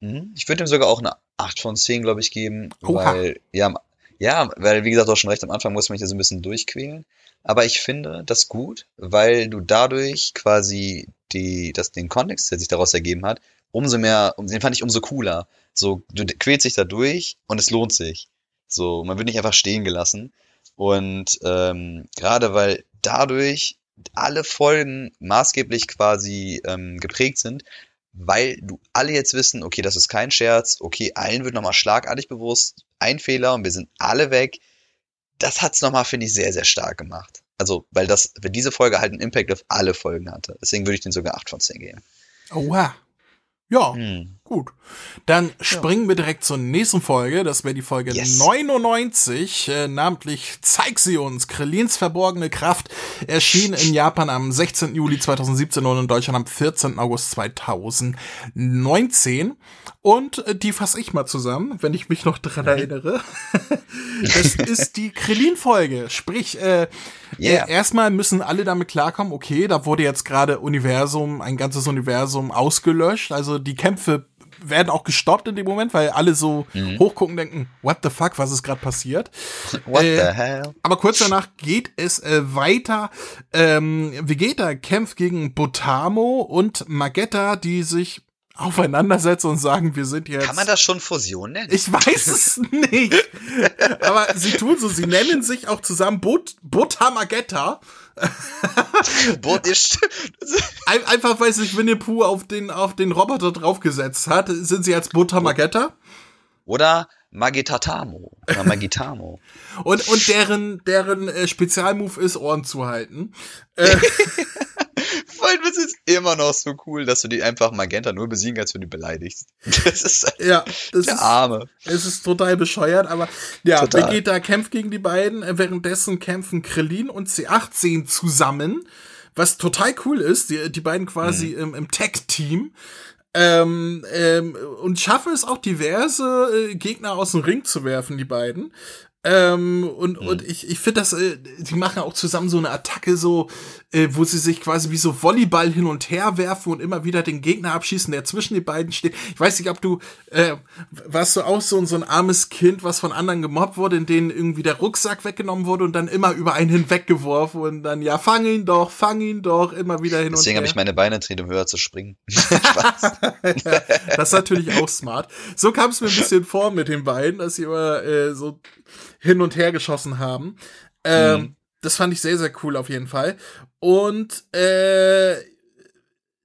Mhm. Ich würde ihm sogar auch eine 8 von 10, glaube ich, geben, Oha. weil, ja, ja, weil, wie gesagt, auch schon recht am Anfang muss man sich da so ein bisschen durchquälen. Aber ich finde das gut, weil du dadurch quasi die, das, den Kontext, der sich daraus ergeben hat, umso mehr, den fand ich umso cooler. So, du quälst dich da durch und es lohnt sich. So, man wird nicht einfach stehen gelassen. Und ähm, gerade weil dadurch alle Folgen maßgeblich quasi ähm, geprägt sind, weil du alle jetzt wissen, okay, das ist kein Scherz, okay, allen wird nochmal schlagartig bewusst, ein Fehler und wir sind alle weg das hat's nochmal, finde ich, sehr, sehr stark gemacht. Also, weil das, weil diese Folge halt einen Impact auf alle Folgen hatte. Deswegen würde ich den sogar 8 von 10 geben. Oha. Ja, hm. Gut. Dann springen ja. wir direkt zur nächsten Folge. Das wäre die Folge yes. 99, äh, namentlich Zeig sie uns, Krillins verborgene Kraft, erschien in Japan am 16. Juli 2017 und in Deutschland am 14. August 2019. Und äh, die fasse ich mal zusammen, wenn ich mich noch dran mhm. erinnere. das ist die Krillin-Folge. Sprich, äh, yeah. äh, erstmal müssen alle damit klarkommen, okay, da wurde jetzt gerade Universum, ein ganzes Universum ausgelöscht. Also die Kämpfe werden auch gestoppt in dem Moment, weil alle so mhm. hochgucken denken, what the fuck, was ist gerade passiert? What äh, the hell? Aber kurz danach geht es äh, weiter. Ähm, Vegeta kämpft gegen Botamo und Magetta, die sich aufeinandersetzen und sagen, wir sind jetzt. Kann man das schon Fusion nennen? Ich weiß es nicht. Aber sie tun so, sie nennen sich auch zusammen Bot Botamagetta. Bot ist Ein, einfach weil sich Winnie Pooh auf den, auf den Roboter draufgesetzt hat, sind sie als Botamagetta. Oder Magitatamo. Oder Magitamo. und, und deren, deren äh, Spezialmove ist, Ohren zu halten. Das ist immer noch so cool, dass du die einfach Magenta nur besiegen kannst, wenn du beleidigst. Das ist ja, das der ist, Arme. Es ist total bescheuert, aber ja, total. Vegeta kämpft gegen die beiden. Währenddessen kämpfen Krillin und C18 zusammen, was total cool ist. Die, die beiden quasi mhm. im, im Tag-Team. Ähm, ähm, und schaffen es auch diverse äh, Gegner aus dem Ring zu werfen, die beiden. Ähm, und, mhm. und ich, ich finde das, äh, die machen auch zusammen so eine Attacke, so, äh, wo sie sich quasi wie so Volleyball hin und her werfen und immer wieder den Gegner abschießen, der zwischen den beiden steht. Ich weiß nicht, ob du, äh, warst du auch so, so ein armes Kind, was von anderen gemobbt wurde, in denen irgendwie der Rucksack weggenommen wurde und dann immer über einen hinweggeworfen und dann, ja, fang ihn doch, fang ihn doch, immer wieder hin Deswegen und her. Deswegen habe ich meine Beine trainiert, um höher zu springen. ja, das ist natürlich auch smart. So kam es mir ein bisschen vor mit den beiden, dass sie immer äh, so hin und her geschossen haben. Ähm, mhm. Das fand ich sehr, sehr cool auf jeden Fall. Und äh,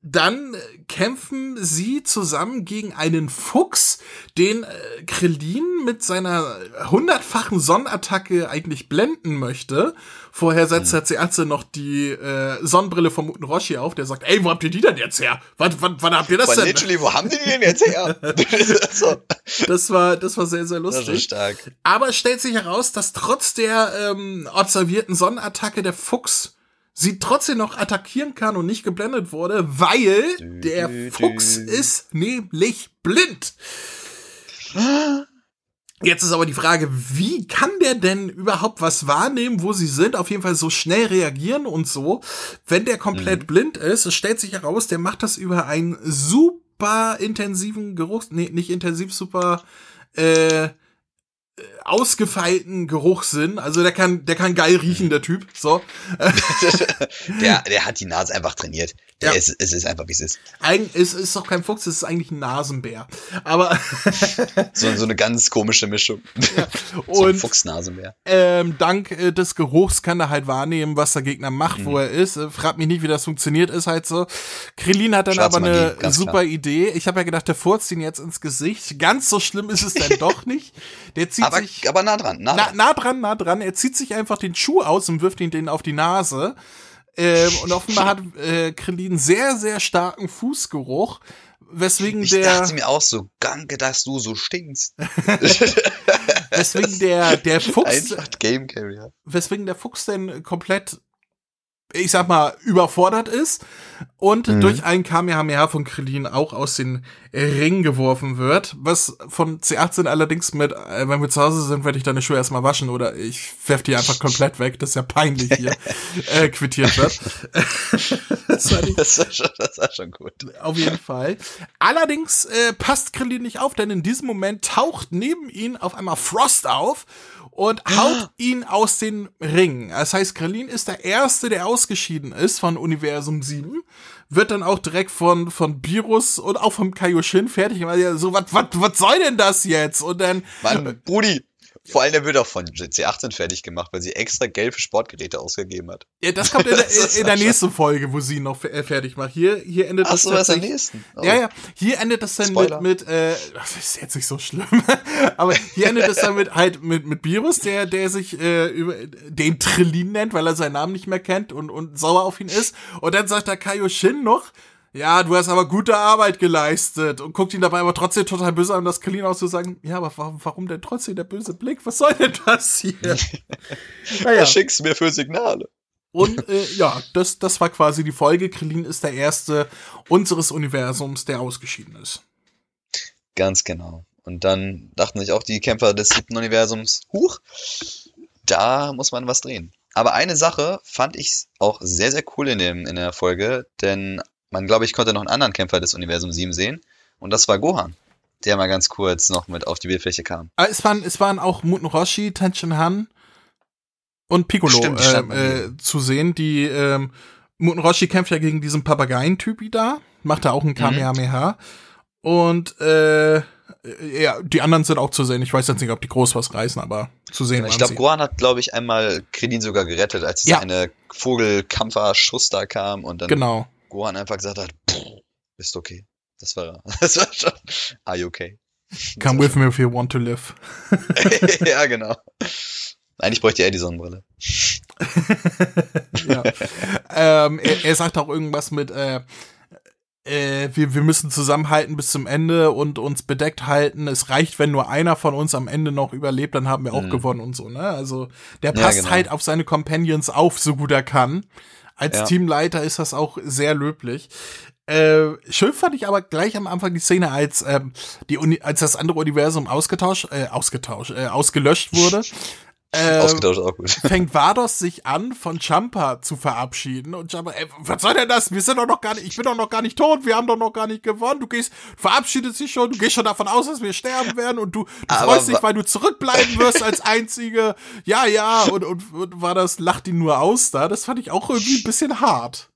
dann kämpfen sie zusammen gegen einen Fuchs, den äh, Krillin mit seiner hundertfachen Sonnenattacke eigentlich blenden möchte. Vorher setzt hm. der Atze noch die äh, Sonnenbrille vom Muten Roshi auf, der sagt, ey, wo habt ihr die denn jetzt her? Wann, wann, wann habt ihr das denn? Literally, wo haben die denn jetzt her? das war, das war sehr, sehr lustig. Stark. Aber es stellt sich heraus, dass trotz der ähm, observierten Sonnenattacke der Fuchs sie trotzdem noch attackieren kann und nicht geblendet wurde, weil der Fuchs ist nämlich blind. Jetzt ist aber die Frage, wie kann der denn überhaupt was wahrnehmen, wo sie sind, auf jeden Fall so schnell reagieren und so, wenn der komplett mhm. blind ist. Es stellt sich heraus, der macht das über einen super intensiven Geruch, nee, nicht intensiv, super äh, ausgefeilten Geruchssinn. Also der kann, der kann geil riechen, der Typ. So. der, der hat die Nase einfach trainiert. Ja. Es, es ist einfach, wie es ist. Eig es ist doch kein Fuchs, es ist eigentlich ein Nasenbär. Aber. so, so eine ganz komische Mischung. Ja. so ein Fuchsnasenbär. Ähm, dank äh, des Geruchs kann er halt wahrnehmen, was der Gegner macht, mhm. wo er ist. Äh, fragt mich nicht, wie das funktioniert, ist halt so. Krillin hat dann aber eine super klar. Idee. Ich habe ja gedacht, der furzt ihn jetzt ins Gesicht. Ganz so schlimm ist es dann doch nicht. Der zieht aber, sich. Aber nah dran, nah, nah, nah dran, nah dran. Er zieht sich einfach den Schuh aus und wirft ihn den auf die Nase. Ähm, und offenbar hat äh, Krillin sehr, sehr starken Fußgeruch. Weswegen ich der. Ich dachte mir auch so, danke, dass du so stinkst. weswegen der, der Fuchs. Einfach Game Carrier. Weswegen der Fuchs denn komplett ich sag mal, überfordert ist und mhm. durch ein Kamehameha von Krillin auch aus den Ring geworfen wird, was von C18 allerdings mit, äh, wenn wir zu Hause sind, werde ich deine Schuhe erstmal waschen oder ich werf die einfach komplett weg, das ist ja peinlich hier, äh, quittiert wird. das, war nicht, das, war schon, das war schon gut. Auf jeden Fall. Allerdings äh, passt Krillin nicht auf, denn in diesem Moment taucht neben ihn auf einmal Frost auf und haut ihn aus den Ringen. Das heißt, Krillin ist der Erste, der ausgeschieden ist von Universum 7. Wird dann auch direkt von, von Virus und auch vom Kaioshin fertig. Weil so, was, was, was soll denn das jetzt? Und dann. Mann, Brudi, vor allem, der wird auch von C18 fertig gemacht, weil sie extra Geld für Sportgeräte ausgegeben hat. Ja, das kommt in, der, in der nächsten Folge, wo sie ihn noch äh, fertig macht. Hier, hier endet Ach das so, tatsächlich. Das nächsten. Oh. Ja, ja. Hier endet das dann Spoiler. mit, mit äh, das ist jetzt nicht so schlimm, aber hier endet das dann mit halt mit mit Virus, der der sich äh, über den Trillin nennt, weil er seinen Namen nicht mehr kennt und und sauer auf ihn ist. Und dann sagt der Kaioshin noch, ja, du hast aber gute Arbeit geleistet und guckt ihn dabei aber trotzdem total böse an, das Kalin auch zu sagen, ja, aber warum, warum denn trotzdem der böse Blick? Was soll denn das hier? naja. Was schickst du mir für Signale? Und äh, ja, das, das war quasi die Folge. Krillin ist der erste unseres Universums, der ausgeschieden ist. Ganz genau. Und dann dachten sich auch die Kämpfer des siebten Universums, huch, da muss man was drehen. Aber eine Sache fand ich auch sehr, sehr cool in, dem, in der Folge, denn man, glaube ich, konnte noch einen anderen Kämpfer des Universums 7 sehen. Und das war Gohan, der mal ganz kurz noch mit auf die Bildfläche kam. Ah, es waren, es waren auch Muten Roshi, Tenshin Han und Piccolo Stimmt, äh, äh, zu sehen. Die ähm, Muten Roshi kämpft ja gegen diesen Papageientypi da, macht da auch ein mhm. Kamehameha. Mhm. Und äh, ja, die anderen sind auch zu sehen. Ich weiß jetzt nicht, ob die groß was reißen, aber zu sehen. Ich glaube, Gohan hat, glaube ich, einmal Kredin sogar gerettet, als ja. eine Vogelkampfer-Schuss da kam und dann genau. Gohan einfach gesagt hat, bist okay. Das war, das war schon, are you okay? Come with me if you want to live. ja, genau. Eigentlich bräuchte er die Sonnenbrille. ja. ähm, er, er, sagt auch irgendwas mit, äh, äh, wir, wir müssen zusammenhalten bis zum Ende und uns bedeckt halten. Es reicht, wenn nur einer von uns am Ende noch überlebt, dann haben wir auch mhm. gewonnen und so, ne? Also der passt ja, genau. halt auf seine Companions auf, so gut er kann. Als ja. Teamleiter ist das auch sehr löblich. Äh, schön fand ich aber gleich am Anfang die Szene, als ähm, die Uni als das andere Universum ausgetauscht, äh, ausgetauscht, äh, ausgelöscht wurde. Äh, Ausgetauscht auch gut. Fängt Vados sich an, von Champa zu verabschieden. Und Champa, ey, was soll denn das? Wir sind doch noch gar nicht, ich bin doch noch gar nicht tot, wir haben doch noch gar nicht gewonnen. Du gehst, verabschiedest dich schon, du gehst schon davon aus, dass wir sterben werden und du, du freust dich, weil du zurückbleiben wirst als Einzige. Ja, ja, und, und, und Vados lacht ihn nur aus da. Das fand ich auch irgendwie ein bisschen hart.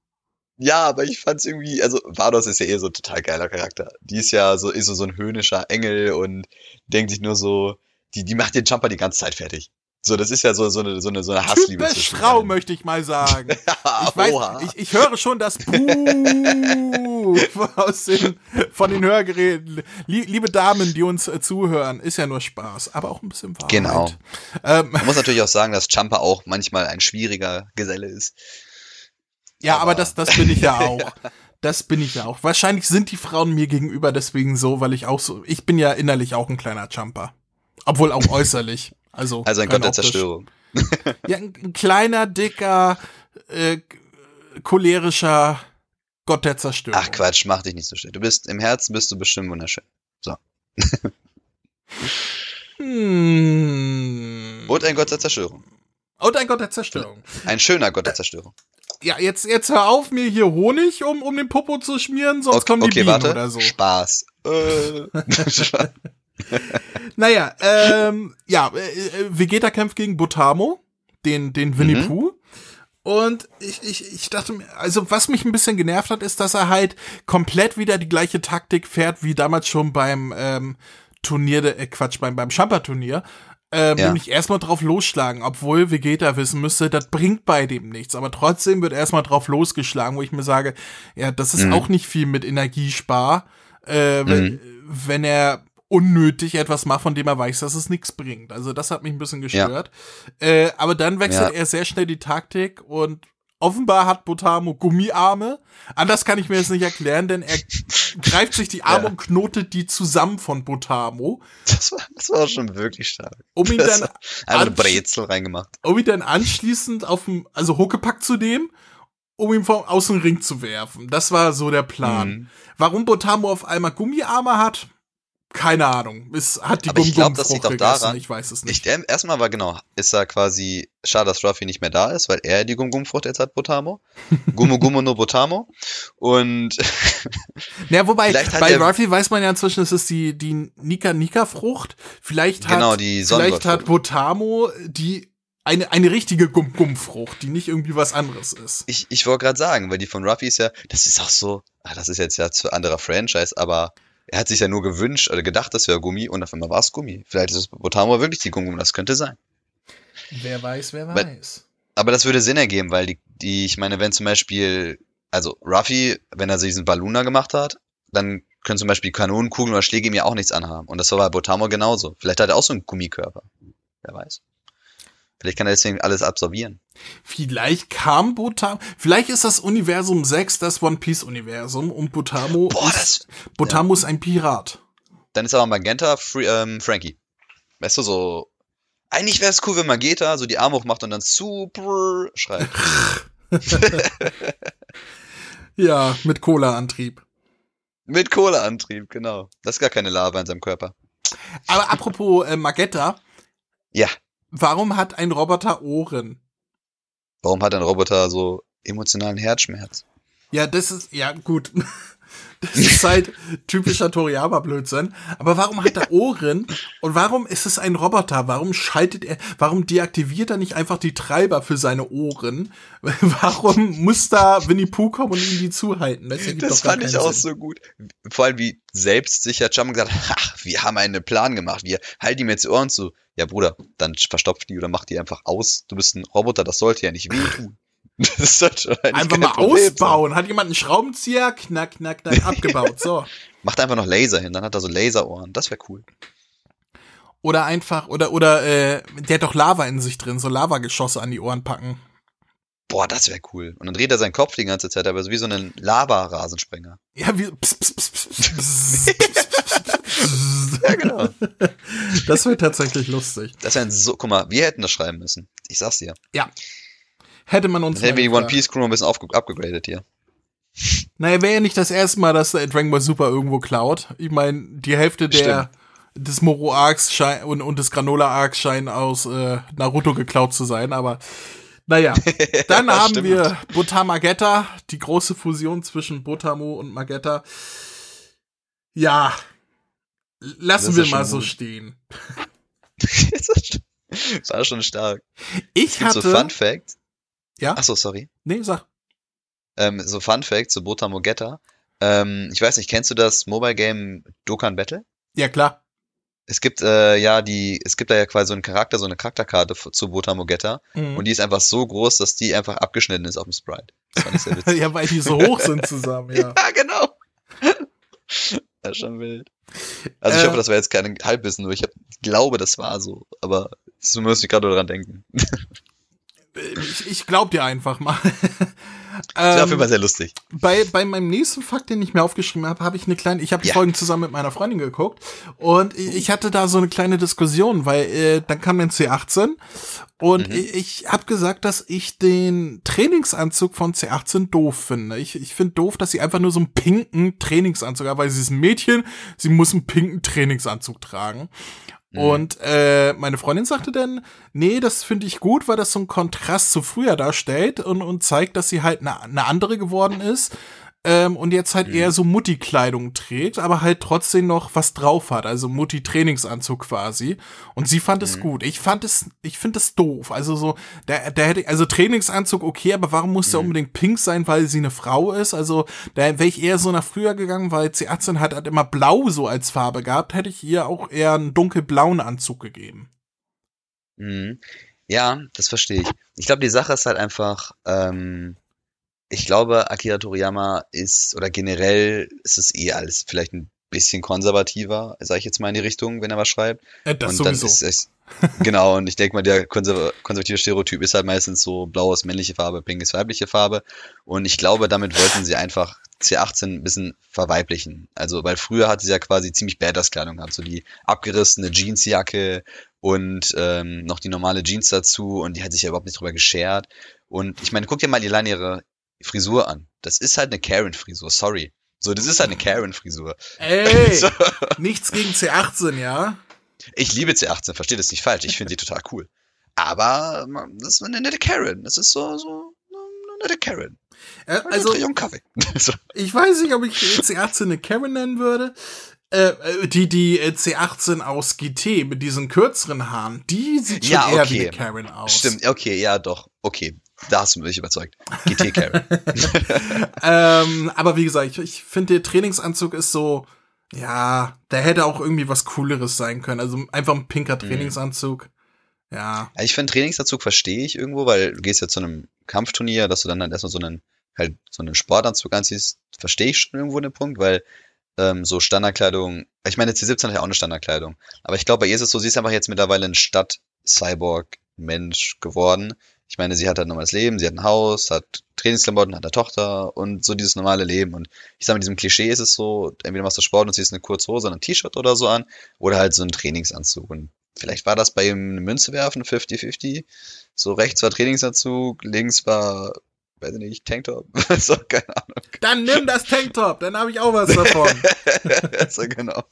Ja, aber ich fand's irgendwie, also Vados ist ja eh so ein total geiler Charakter. Die ist ja so, ist so, so ein höhnischer Engel und denkt sich nur so, die, die macht den Jumper die ganze Zeit fertig. So, das ist ja so, so eine, so eine, so eine Hassliebe. Typisch Frau, möchte ich mal sagen. ich, weiß, ich, ich höre schon das Buh aus den, von den Hörgeräten. Liebe Damen, die uns äh, zuhören, ist ja nur Spaß, aber auch ein bisschen Wahrheit. Genau. Ähm, Man muss natürlich auch sagen, dass Champa auch manchmal ein schwieriger Geselle ist. Ja, aber, aber das, das bin ich ja auch. Das bin ich ja auch. Wahrscheinlich sind die Frauen mir gegenüber deswegen so, weil ich auch so, ich bin ja innerlich auch ein kleiner Jumper. Obwohl auch äußerlich. Also, also ein Gott der Zerstörung. ja, ein, ein kleiner, dicker, äh, cholerischer Gott der Zerstörung. Ach Quatsch, mach dich nicht so schön. Du bist im Herzen bist du bestimmt wunderschön. So. hm. Und ein Gott der Zerstörung. Und ein Gott der Zerstörung. Ein schöner Gott der Zerstörung. Ja, jetzt, jetzt hör auf, mir hier Honig um, um den Popo zu schmieren, sonst okay, kommen die okay, Bienen warte. oder so. Spaß. Äh. naja, ähm, ja, äh, Vegeta kämpft gegen Botamo, den, den Winnie mhm. Pooh. Und ich, ich, ich dachte mir, also was mich ein bisschen genervt hat, ist, dass er halt komplett wieder die gleiche Taktik fährt wie damals schon beim ähm, Turnier, äh, Quatsch, beim, beim Champa-Turnier. Ähm, ja. Nämlich erstmal drauf losschlagen, obwohl Vegeta wissen müsste, das bringt bei dem nichts. Aber trotzdem wird erstmal drauf losgeschlagen, wo ich mir sage, ja, das ist mhm. auch nicht viel mit Energiespar. Äh, mhm. wenn, wenn er unnötig etwas macht, von dem er weiß, dass es nichts bringt. Also das hat mich ein bisschen gestört. Ja. Äh, aber dann wechselt ja. er sehr schnell die Taktik und offenbar hat Botamo Gummiarme. Anders kann ich mir das nicht erklären, denn er greift sich die Arme ja. und knotet die zusammen von Botamo. Das war, das war schon wirklich stark. Um ihn dann eine Brezel reingemacht. Um ihn dann anschließend auf dem, also Huckepack zu nehmen um ihn vom, aus dem Ring zu werfen. Das war so der Plan. Mhm. Warum Botamo auf einmal Gummiarme hat, keine Ahnung. Es hat die Aber ich glaube, das liegt auch daran. Ich weiß es nicht. Ich, erstmal war genau, ist er quasi schade, dass Ruffy nicht mehr da ist, weil er die Gum-Gum-Frucht jetzt hat, Botamo. Gumu Gumu no Botamo. Und. ja, wobei, bei Ruffy weiß man ja inzwischen, es ist die, die Nika-Nika-Frucht. Vielleicht hat, genau, die vielleicht hat Botamo die eine, eine richtige Gum-Gum-Frucht, die nicht irgendwie was anderes ist. Ich, ich wollte gerade sagen, weil die von Ruffy ist ja, das ist auch so, ach, das ist jetzt ja zu anderer Franchise, aber er hat sich ja nur gewünscht oder gedacht, das wäre Gummi und auf einmal war es Gummi. Vielleicht ist es Botamo wirklich die Gummi, das könnte sein. Wer weiß, wer weiß. Aber das würde Sinn ergeben, weil die, die, ich meine, wenn zum Beispiel, also Ruffy, wenn er diesen Balluna gemacht hat, dann können zum Beispiel Kanonenkugeln oder Schläge ihm ja auch nichts anhaben. Und das war bei Botamo genauso. Vielleicht hat er auch so einen Gummikörper. Wer weiß. Vielleicht kann er deswegen alles absorbieren. Vielleicht kam Botamo, vielleicht ist das Universum 6 das One Piece Universum und Botamo Boah, ist, das, Botamo ist ein Pirat. dann ist aber Magenta Free, ähm, Frankie. Weißt du, so. Eigentlich wäre es cool, wenn Magenta so die Arme hochmacht und dann super schreit. Ja, mit Cola-Antrieb. Mit Kohleantrieb, genau. Das ist gar keine Lava in seinem Körper. Aber apropos äh, Magetta, Ja. Warum hat ein Roboter Ohren? Warum hat ein Roboter so emotionalen Herzschmerz? Ja, das ist, ja, gut. Das ist halt typischer Toriyama-Blödsinn. Aber warum hat er Ohren? Und warum ist es ein Roboter? Warum schaltet er, warum deaktiviert er nicht einfach die Treiber für seine Ohren? Warum muss da Winnie Pooh kommen und ihm die zuhalten? Das, Das fand ich auch Sinn. so gut. Vor allem wie selbstsicher Jump gesagt hat, wir haben einen Plan gemacht. Wir halten ihm jetzt die Ohren zu. Ja, Bruder, dann verstopft die oder macht die einfach aus. Du bist ein Roboter, das sollte ja nicht wehtun. Das sollte eigentlich Einfach kein mal Problem ausbauen. Hat jemand einen Schraubenzieher? Knack, knack, knack, abgebaut. So. Macht einfach noch Laser hin, dann hat er so Laserohren. Das wäre cool. Oder einfach, oder, oder, äh, der hat doch Lava in sich drin, so Lavageschosse an die Ohren packen. Boah, das wäre cool. Und dann dreht er seinen Kopf die ganze Zeit, aber so wie so ein Lava-Rasensprenger. Ja, wie. Pss, pss, pss, pss, pss, pss. Ja, genau. Das wäre tatsächlich lustig. Das wäre so, guck mal, wir hätten das schreiben müssen. Ich sag's dir. Hätte man uns. Hätten wir die One. Piece Crew ein bisschen aufge upgegradet hier. Naja, wäre ja nicht das erste Mal, dass äh, Dragon Ball Super irgendwo klaut. Ich meine, die Hälfte der des Moro Arcs und, und des Granola Arcs scheinen aus äh, Naruto geklaut zu sein, aber naja. Dann haben stimmt. wir Botamagetta, die große Fusion zwischen Botamo und Magetta. Ja. Lassen wir mal so gut. stehen. das war schon stark. Ich hatte. so Fun Fact. Ja? Achso, sorry. nee, sag. Ähm, so Fun Fact zu Botamogetta. Ähm, ich weiß nicht, kennst du das Mobile Game Dokkan Battle? Ja, klar. Es gibt äh, ja die, es gibt da ja quasi so einen Charakter, so eine Charakterkarte zu Botamogetta Mhm. und die ist einfach so groß, dass die einfach abgeschnitten ist auf dem Sprite. Das fand ich sehr witzig. ja, weil die so hoch sind zusammen, ja. ja, genau. Das ist schon wild. Also ich Äh, hoffe, das war jetzt kein Halbwissen, nur ich hab, glaube, das war so, aber du musst mich gerade dran denken. Ich, ich glaub dir einfach mal. Das war auf jeden ähm, Fall sehr lustig. bei, bei meinem nächsten Fakt, den ich mir aufgeschrieben habe, habe ich eine kleine, ich habe die Ja. Folgen zusammen mit meiner Freundin geguckt und ich hatte da so eine kleine Diskussion, weil äh, dann kam ein C18 und Mhm. ich, ich habe gesagt, dass ich den Trainingsanzug von C18 doof finde. Ich, ich finde doof, dass sie einfach nur so einen pinken Trainingsanzug hat, weil sie ist ein Mädchen, sie muss einen pinken Trainingsanzug tragen. Mhm. Und äh, meine Freundin sagte dann, nee, das finde ich gut, weil das so einen Kontrast zu früher darstellt und, und zeigt, dass sie halt eine eine andere geworden ist ähm, und jetzt halt Mhm. eher so Mutti-Kleidung trägt, aber halt trotzdem noch was drauf hat, also Mutti-Trainingsanzug quasi. Und sie fand es Mhm. gut. Ich fand es, ich finde es doof. Also so, der, der hätte, also Trainingsanzug okay, aber warum muss der Mhm. unbedingt pink sein, weil sie eine Frau ist? Also da wäre ich eher so nach früher gegangen, weil C18 hat halt immer blau so als Farbe gehabt, hätte ich ihr auch eher einen dunkelblauen Anzug gegeben. Mhm. Ja, das verstehe ich. Ich glaube, die Sache ist halt einfach, ähm, ich glaube, Akira Toriyama ist, oder generell ist es eh alles vielleicht ein bisschen konservativer, sage ich jetzt mal in die Richtung, wenn er was schreibt. Äh, das und dann sowieso. ist es, genau, und ich denke mal, der konserv konservative Stereotyp ist halt meistens so blau ist männliche Farbe, pink ist weibliche Farbe. Und ich glaube, damit wollten sie einfach C18 ein bisschen verweiblichen. Also, weil früher hatte sie ja quasi ziemlich Badass-Kleidung gehabt, so die abgerissene Jeansjacke und ähm, noch die normale Jeans dazu und die hat sich ja überhaupt nicht drüber geschert. Und ich meine, guck dir mal allein ihre Frisur an. Das ist halt eine Karen-Frisur, sorry. So, das ist halt eine Karen-Frisur. Ey, So. nichts gegen C18, ja? Ich liebe C18, versteht das nicht falsch. Ich finde die total cool. Aber man, das ist eine nette Karen. Das ist so, so eine nette Karen. Äh, Also, Trion Kaffee. so. ich weiß nicht, ob ich C18 eine Karen nennen würde. Äh, äh, die, die äh, C18 aus GT mit diesen kürzeren Haaren, die sieht schon Ja, eher okay. wie eine Karen aus. Stimmt, okay, ja, doch. Okay, da hast du mich überzeugt. GT Karen. ähm, aber wie gesagt, ich, ich finde, der Trainingsanzug ist so, ja, der hätte auch irgendwie was Cooleres sein können. Also einfach ein pinker Trainingsanzug. Ja. Also ich finde Trainingsanzug verstehe ich irgendwo, weil du gehst ja zu einem Kampfturnier, dass du dann halt erstmal so einen, halt so einen Sportanzug anziehst, verstehe ich schon irgendwo den Punkt, weil ähm, so Standardkleidung, ich meine, C17 hat ja auch eine Standardkleidung, aber ich glaube, bei ihr ist es so, sie ist einfach jetzt mittlerweile ein Stadt-Cyborg Mensch geworden. Ich meine, sie hat halt ein normales Leben, sie hat ein Haus, hat Trainingsklamotten, hat eine Tochter und so dieses normale Leben. Und ich sag mal, diesem Klischee ist es so, entweder machst du Sport und ziehst eine kurze Hose und ein T-Shirt oder so an, oder halt so ein Trainingsanzug. Und vielleicht war das bei ihm eine Münze werfen, 50-50. So rechts war Trainingsanzug, links war, weiß ich nicht, Tanktop. so, keine Ahnung. Dann nimm das Tanktop, dann habe ich auch was davon. so, genau.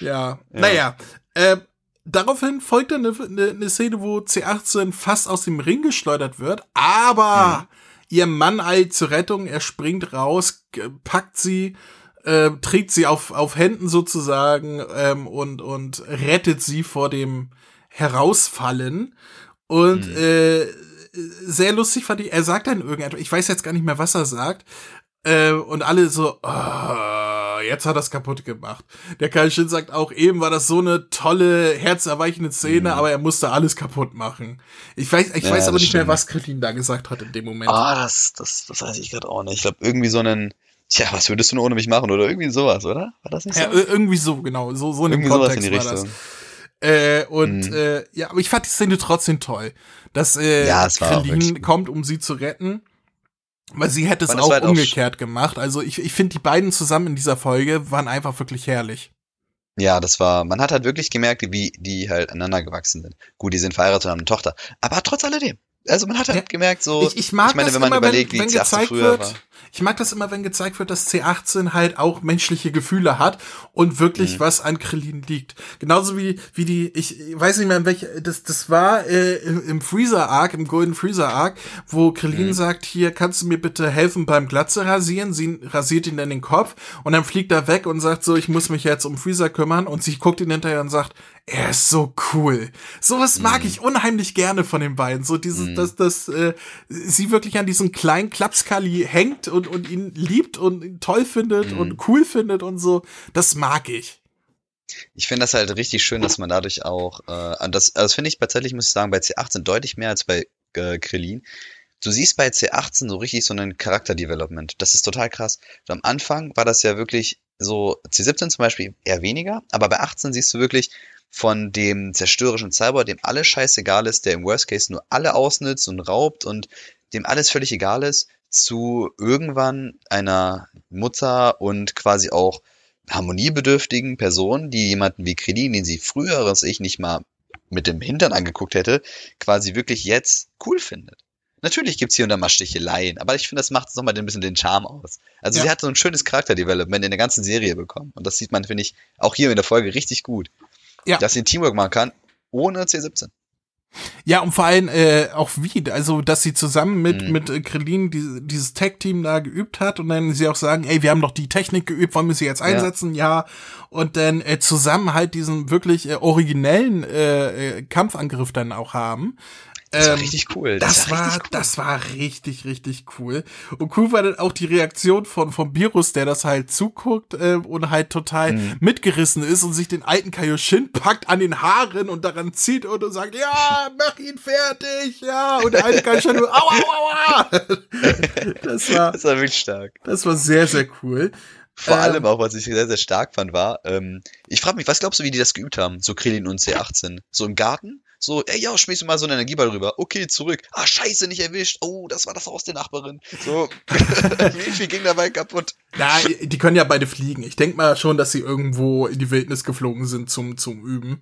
Ja, ja. naja. Äh, daraufhin folgt dann eine, eine, eine, Szene, wo C18 fast aus dem Ring geschleudert wird, aber mhm. ihr Mann eilt zur Rettung, er springt raus, packt sie, äh, trägt sie auf, auf Händen sozusagen ähm, und, und rettet sie vor dem Herausfallen. Und mhm. äh, sehr lustig fand ich, er sagt dann irgendetwas, ich weiß jetzt gar nicht mehr, was er sagt, äh, und alle so, oh, jetzt hat er es kaputt gemacht. Der Kai Shin sagt auch, eben war das so eine tolle, herzerweichende Szene, mhm. aber er musste alles kaputt machen. Ich weiß, ich ja, weiß aber nicht stimmt. mehr, was Krillin da gesagt hat in dem Moment. Ah, das, das, das weiß ich gerade auch nicht. Ich glaube, irgendwie so einen, Tja, was würdest du nur ohne mich machen? Oder irgendwie sowas, oder? War das nicht so? Ja, irgendwie so, genau. So, so in irgendwie dem Kontext in war das. Äh, und mhm. äh, ja, aber ich fand die Szene trotzdem toll. Dass äh, ja, Krillin kommt, um sie zu retten. Weil sie hätte es auch halt umgekehrt auch gemacht. Also ich, ich finde, die beiden zusammen in dieser Folge waren einfach wirklich herrlich. Ja, das war, man hat halt wirklich gemerkt, wie die halt aneinander gewachsen sind. Gut, die sind verheiratet und haben eine Tochter. Aber trotz alledem, also man hat halt ja, gemerkt, so, ich, ich, mag ich meine, wenn man immer, überlegt, wenn, wenn wie gezeigt wird, war. Ich mag das immer, wenn gezeigt wird, dass C18 halt auch menschliche Gefühle hat und wirklich mhm. was an Krillin liegt. Genauso wie, wie die, ich weiß nicht mehr, in welche, das, das war äh, im, im Freezer Arc, im Golden Freezer Arc, wo Krillin mhm. sagt, hier, kannst du mir bitte helfen beim Glatze rasieren? Sie rasiert ihn dann den Kopf und dann fliegt er weg und sagt so, ich muss mich jetzt um Freezer kümmern und sie guckt ihn hinterher und sagt, er ist so cool. Sowas mag mm. ich unheimlich gerne von den beiden. So dieses, mm. dass, dass äh, sie wirklich an diesem kleinen Klapskali hängt und, und ihn liebt und ihn toll findet mm. und cool findet und so. Das mag ich. Ich finde das halt richtig schön, dass man dadurch auch, äh, das, also das finde ich tatsächlich, muss ich sagen, bei C18 deutlich mehr als bei äh, Krillin. Du siehst bei C18 so richtig so einen Charakterdevelopment. Das ist total krass. Und am Anfang war das ja wirklich so, C17 zum Beispiel eher weniger, aber bei 18 siehst du wirklich, von dem zerstörerischen Cyber, dem alles scheißegal ist, der im Worst Case nur alle ausnutzt und raubt und dem alles völlig egal ist, zu irgendwann einer Mutter und quasi auch harmoniebedürftigen Person, die jemanden wie Kredin, den sie früheres Ich nicht mal mit dem Hintern angeguckt hätte, quasi wirklich jetzt cool findet. Natürlich gibt's hier und da mal Sticheleien, aber ich finde, das macht nochmal ein bisschen den Charme aus. Also ja. sie hat so ein schönes Charakterdevelopment in der ganzen Serie bekommen. Und das sieht man, finde ich, auch hier in der Folge richtig gut ja. dass sie Teamwork machen kann, ohne C17. Ja, und vor allem äh, auch wie, also dass sie zusammen mit mhm. mit äh, Krillin die, dieses Tag-Team da geübt hat und dann sie auch sagen, ey, wir haben doch die Technik geübt, wollen wir sie jetzt einsetzen? Ja. ja. Und dann äh, zusammen halt diesen wirklich äh, originellen äh, äh Kampfangriff dann auch haben. Das war ähm, richtig cool. Das, das war, war cool. das war richtig, richtig cool. Und cool war dann auch die Reaktion von, von Virus, der das halt zuguckt äh, und halt total mhm. mitgerissen ist und sich den alten Kaioshin packt an den Haaren und daran zieht und, und sagt, ja, mach ihn fertig, ja. Und der alte Kaioshin nur, aua, aua, aua. Das war, das war wirklich stark. Das war sehr, sehr cool. Vor ähm, allem auch, was ich sehr, sehr stark fand, war, ähm, ich frage mich, was glaubst du, wie die das geübt haben? So Krillin und C18? So im Garten? So, ey, ja, schmeiß mir mal so einen Energieball rüber. Okay, zurück. Ah, scheiße, nicht erwischt. Oh, das war das Haus der Nachbarin. So, wie viel ging dabei kaputt? Ja, die können ja beide fliegen. Ich denk mal schon, dass sie irgendwo in die Wildnis geflogen sind zum, zum Üben.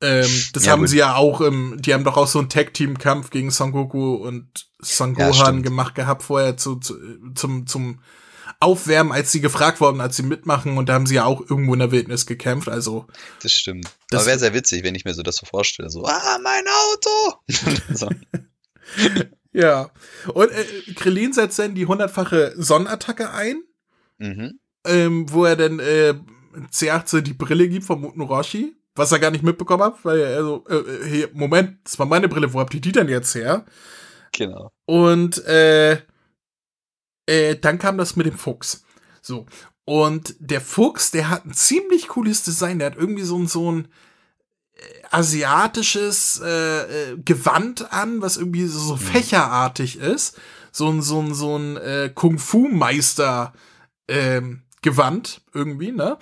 Ähm, das ja, haben gut. sie ja auch im, die haben doch auch so einen Tag-Team-Kampf gegen Son Goku und Son Gohan ja, gemacht gehabt vorher zu, zu, zum, zum aufwärmen, als sie gefragt wurden, als sie mitmachen. Und da haben sie ja auch irgendwo in der Wildnis gekämpft. Also. Das stimmt. Das Aber wäre sehr witzig, wenn ich mir so das so vorstelle. So, ah, mein Auto! ja. Und äh, Krillin setzt dann die hundertfache Sonnenattacke ein. Mhm. Ähm, wo er dann äh, C18 die Brille gibt von Muten Roshi. Was er gar nicht mitbekommen hat, weil er so, äh, äh, hey, Moment, das war meine Brille, wo habt ihr die denn jetzt her? Genau. Und äh, äh, dann kam das mit dem Fuchs. So. Und der Fuchs, der hat ein ziemlich cooles Design. Der hat irgendwie so ein, so ein äh, asiatisches äh, äh, Gewand an, was irgendwie so, so mhm. fächerartig ist. So ein, so ein, so ein äh, Kung-Fu-Meister ähm, Gewand irgendwie, ne?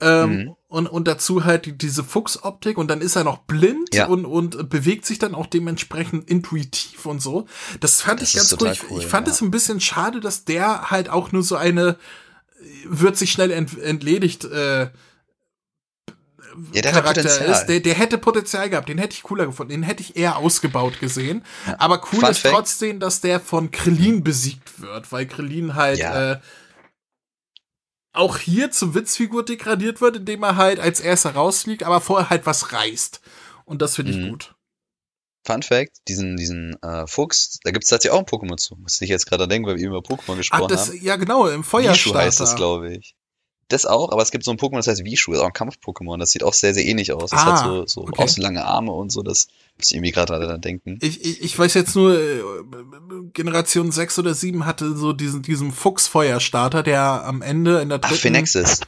Ähm, mhm. Und, und dazu halt die, diese Fuchsoptik und dann ist er noch blind Ja. und, und bewegt sich dann auch dementsprechend intuitiv und so. Das fand Das ich ganz cool. cool, ich fand ja. es ein bisschen schade, dass der halt auch nur so eine wird sich schnell ent, entledigt äh, Ja, der Charakter ist. Der, der hätte Potenzial gehabt, den hätte ich cooler gefunden, den hätte ich eher ausgebaut gesehen. Aber cool Fun ist Fact. trotzdem, dass der von Krillin besiegt wird, weil Krillin halt äh, auch hier zur Witzfigur degradiert wird, indem er halt als erster rausfliegt, aber vorher halt was reißt. Und das finde ich Mhm. gut. Fun Fact, diesen, diesen äh, Fuchs, da gibt es tatsächlich auch ein Pokémon zu. Muss ich jetzt gerade denken, weil wir über Pokémon Ach, gesprochen das, haben. ja genau, im Vishu heißt das, Feuerstarter. glaube ich. Das auch, aber es gibt so ein Pokémon, das heißt Vishu, das ist auch ein Kampf-Pokémon. Das sieht auch sehr, sehr ähnlich aus. Das Ah, hat so, so okay. auch so lange Arme und so. Das muss ich irgendwie gerade daran denken. Ich, ich, ich weiß jetzt nur, äh, Generation 6 oder 7 hatte so diesen, diesen Fuchsfeuerstarter, der am Ende in der Ach, dritten. Phoenixes.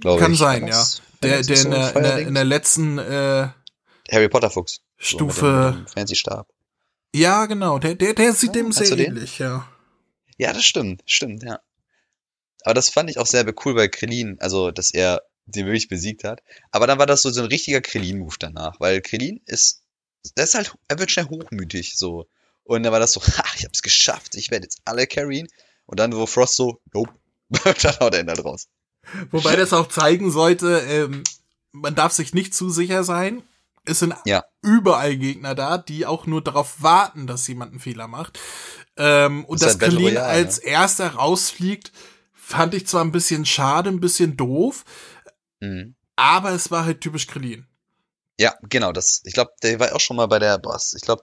glaub Kann ich. sein, ja. Der, der in, so der, in, der, in der letzten äh, Harry Potter Fuchs. So, Stufe. dem, mit dem Fancy Stab. Ja, genau. Der, der, der sieht Oh, dem sehr den? ähnlich, ja. Ja, das stimmt, stimmt, ja. Aber das fand ich auch sehr cool bei Krillin, also dass er den wirklich besiegt hat. Aber dann war das so, so ein richtiger Krillin-Move danach, weil Krillin ist, der ist halt, er wird schnell hochmütig, so. Und dann war das so, ha, ich hab's geschafft, ich werde jetzt alle carryen. Und dann wo Frost so, nope. dann haut er ihn halt raus. Wobei das auch zeigen sollte, ähm, man darf sich nicht zu sicher sein. Es sind Ja. überall Gegner da, die auch nur darauf warten, dass jemand einen Fehler macht. Ähm, und Ist dass halt Battle Krillin Royale, als erster rausfliegt, fand ich zwar ein bisschen schade, ein bisschen doof, Mhm. aber es war halt typisch Krillin. Ja, genau, das, ich glaube, der war auch schon mal bei der Boss. Ich glaube,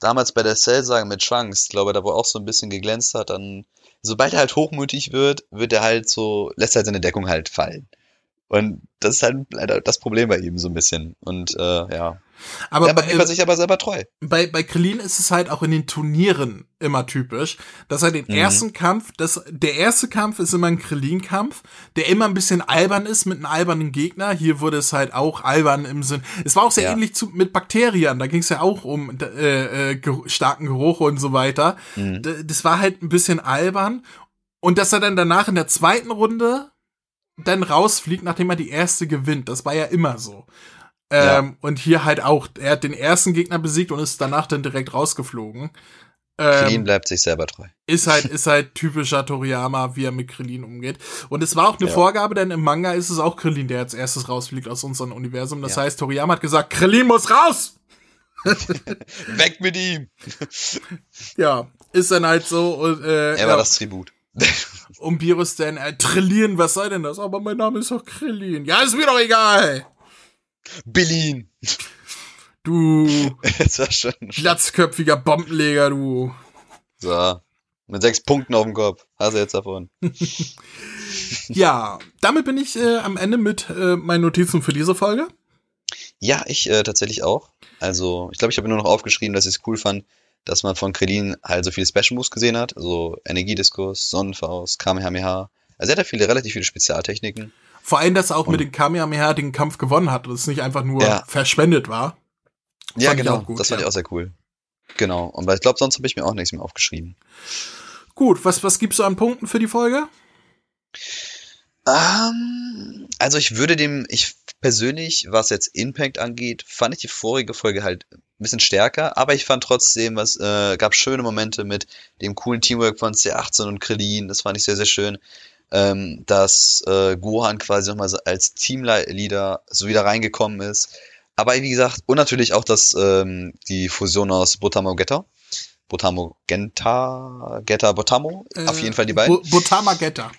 damals bei der Cell-Saga mit Trunks, ich glaube, da wo er auch so ein bisschen geglänzt hat, dann, sobald er halt hochmütig wird, wird er halt so, lässt halt seine Deckung halt fallen. Und das ist halt leider das Problem bei ihm so ein bisschen. Und äh, ja. Aber Der bei, blieb er sich aber selber treu. bei, bei Krillin ist es halt auch in den Turnieren immer typisch, dass er den Mhm. ersten Kampf, das, der erste Kampf ist immer ein Krillin-Kampf, der immer ein bisschen albern ist mit einem albernen Gegner. Hier wurde es halt auch albern im Sinn. Es war auch sehr Ja. ähnlich zu, mit Bakterien, da ging es ja auch um äh, äh, starken Geruch und so weiter. Mhm. Das war halt ein bisschen albern. Und dass er dann danach in der zweiten Runde dann rausfliegt, nachdem er die erste gewinnt. Das war ja immer so. Ja. Ähm, und hier halt auch. Er hat den ersten Gegner besiegt und ist danach dann direkt rausgeflogen. Krillin Ähm, bleibt sich selber treu. ist halt, ist halt typischer Toriyama, wie er mit Krillin umgeht. Und es war auch eine Ja. Vorgabe, denn im Manga ist es auch Krillin, der als erstes rausfliegt aus unserem Universum. Das Ja. heißt, Toriyama hat gesagt, Krillin muss raus! Weg mit ihm! Ja, ist dann halt so. Und, äh, Er ja, war das Tribut. und Virus dann, äh, Trillin, was soll denn das? Aber mein Name ist doch Krillin. Ja, ist mir doch egal! Billin! Du glatzköpfiger Bombenleger, du. So. Mit sechs Punkten auf dem Kopf. Hast du jetzt davon. Ja, damit bin ich äh, am Ende mit äh, meinen Notizen für diese Folge. Ja, ich äh, tatsächlich auch. Also, ich glaube, ich habe nur noch aufgeschrieben, dass ich es cool fand, dass man von Krillin halt so viele Special Moves gesehen hat. Also Energiediskus, Sonnenfaust, Kamehameha. Also er hat ja viele, relativ viele Spezialtechniken. Vor allem, dass er auch Und- mit den Kamehameha den Kampf gewonnen hat und es nicht einfach nur Ja. verschwendet war. Ja, Fand ich genau. gut, das fand ja. ich auch sehr cool. Genau. Und weil ich glaube, sonst habe ich mir auch nichts mehr aufgeschrieben. Gut, was, was gibst du an Punkten für die Folge? Ähm, also ich würde dem, ich persönlich, was jetzt Impact angeht, fand ich die vorige Folge halt ein bisschen stärker, aber ich fand trotzdem, was äh, gab schöne Momente mit dem coolen Teamwork von C18 und Krillin, das fand ich sehr, sehr schön. Ähm, dass äh, Gohan quasi nochmal als Teamleader so wieder reingekommen ist. Aber wie gesagt, und natürlich auch das, ähm, die Fusion aus Botamo Geta. Botamo Genta, Geta Botamo, auf Äh, jeden Fall die beiden. Bo Botar Magetta.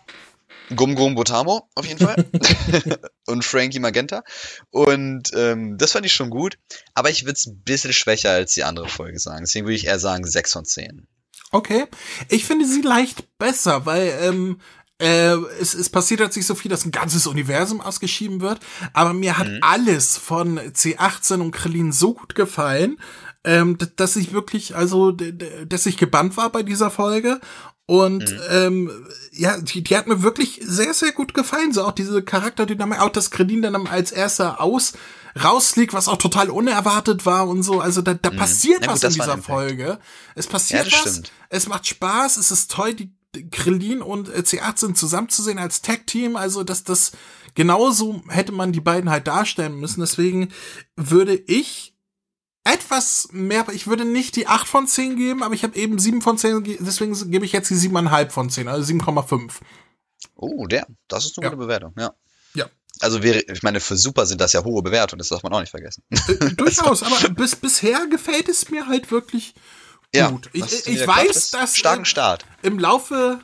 Gum Gum Botamo, auf jeden Fall. und Frankie Magenta. Und ähm, das fand ich schon gut. Aber ich würde es ein bisschen schwächer als die andere Folge sagen. Deswegen würde ich eher sagen 6 von 10. Okay. Ich finde sie leicht besser, weil ähm, äh, es, es passiert jetzt nicht so viel, dass ein ganzes Universum ausgeschieden wird. Aber mir hat Mhm. alles von C18 und Krillin so gut gefallen, ähm, dass ich wirklich, also, dass ich gebannt war bei dieser Folge. Und Mhm. ähm, ja, die, die hat mir wirklich sehr, sehr gut gefallen. So auch diese Charakterdynamik, auch das Krillin dann als erster aus rausfliegt, was auch total unerwartet war und so. Also da, da passiert Mhm. Na gut, was in dieser. Folge. Es passiert Ja, was. stimmt. Es macht Spaß, es ist toll, die Krillin und äh, C18 zusammenzusehen als Tag-Team, also dass das genauso hätte man die beiden halt darstellen müssen. Deswegen würde ich etwas mehr, ich würde nicht die 8 von 10 geben, aber ich habe eben 7 von 10, deswegen gebe ich jetzt die 7,5 von 10, also 7,5. Oh, der, das ist eine ja. gute Bewertung, ja. Ja. Also wäre, ich meine, für Super sind das ja hohe Bewertungen, das darf man auch nicht vergessen. Äh, durchaus, aber bis, bisher gefällt es mir halt wirklich ja, gut. Ich, ich weiß, dass starken Start. im Laufe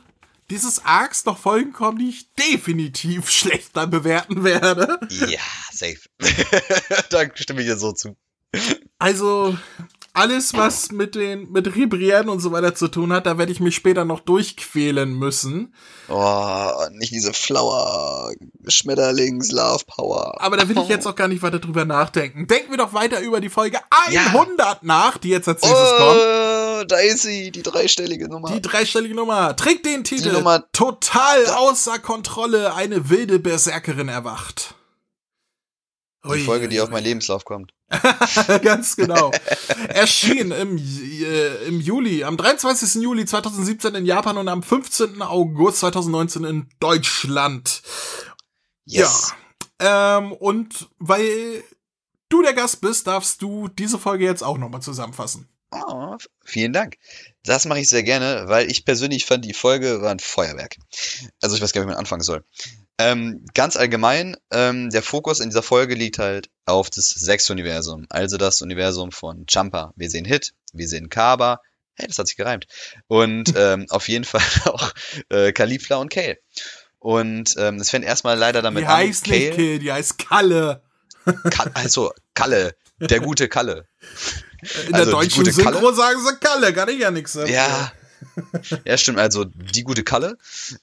dieses Arcs noch Folgen kommen, die ich definitiv schlechter bewerten werde. Ja, safe. da stimme ich dir so zu. Also, alles, was mit den, mit Ribrieren und so weiter zu tun hat, da werde ich mich später noch durchquälen müssen. Oh, nicht diese Flower Schmetterlings Love Power. Aber da will ich jetzt auch gar nicht weiter drüber nachdenken. Denken wir doch weiter über die Folge 100 ja. nach, die jetzt als nächstes oh, kommt. Da ist sie, die dreistellige Nummer. Die dreistellige Nummer. Trägt den Titel. Die Nummer Total außer Kontrolle. Eine wilde Berserkerin erwacht. Die Folge, die auf meinen Lebenslauf kommt. Ganz genau. Erschien im, äh, im Juli, am 23. Juli 2017 in Japan und am 15. August 2019 in Deutschland. Yes. Ja. Ähm, und weil du der Gast bist, darfst du diese Folge jetzt auch nochmal zusammenfassen. Oh, vielen Dank. Das mache ich sehr gerne, weil ich persönlich fand, die Folge war ein Feuerwerk. Also ich weiß gar nicht, wie man anfangen soll. Ähm, ganz allgemein, ähm, der Fokus in dieser Folge liegt halt auf das Sechs-Universum. Also das Universum von Jumper. Wir sehen Hit, wir sehen Kaba. Hey, das hat sich gereimt. Und ähm, auf jeden Fall auch äh, Kalifla und Kale. Und ähm, es fängt erstmal leider damit die an. Die heißt Kale, nicht Kale, die heißt Kalle. Ka also, Kalle. Der gute Kalle. In also, der deutschen Synchro Kalle. sagen sie Kalle, kann ich ja nichts sagen. Ja. Ja, stimmt. Also, die gute Kalle.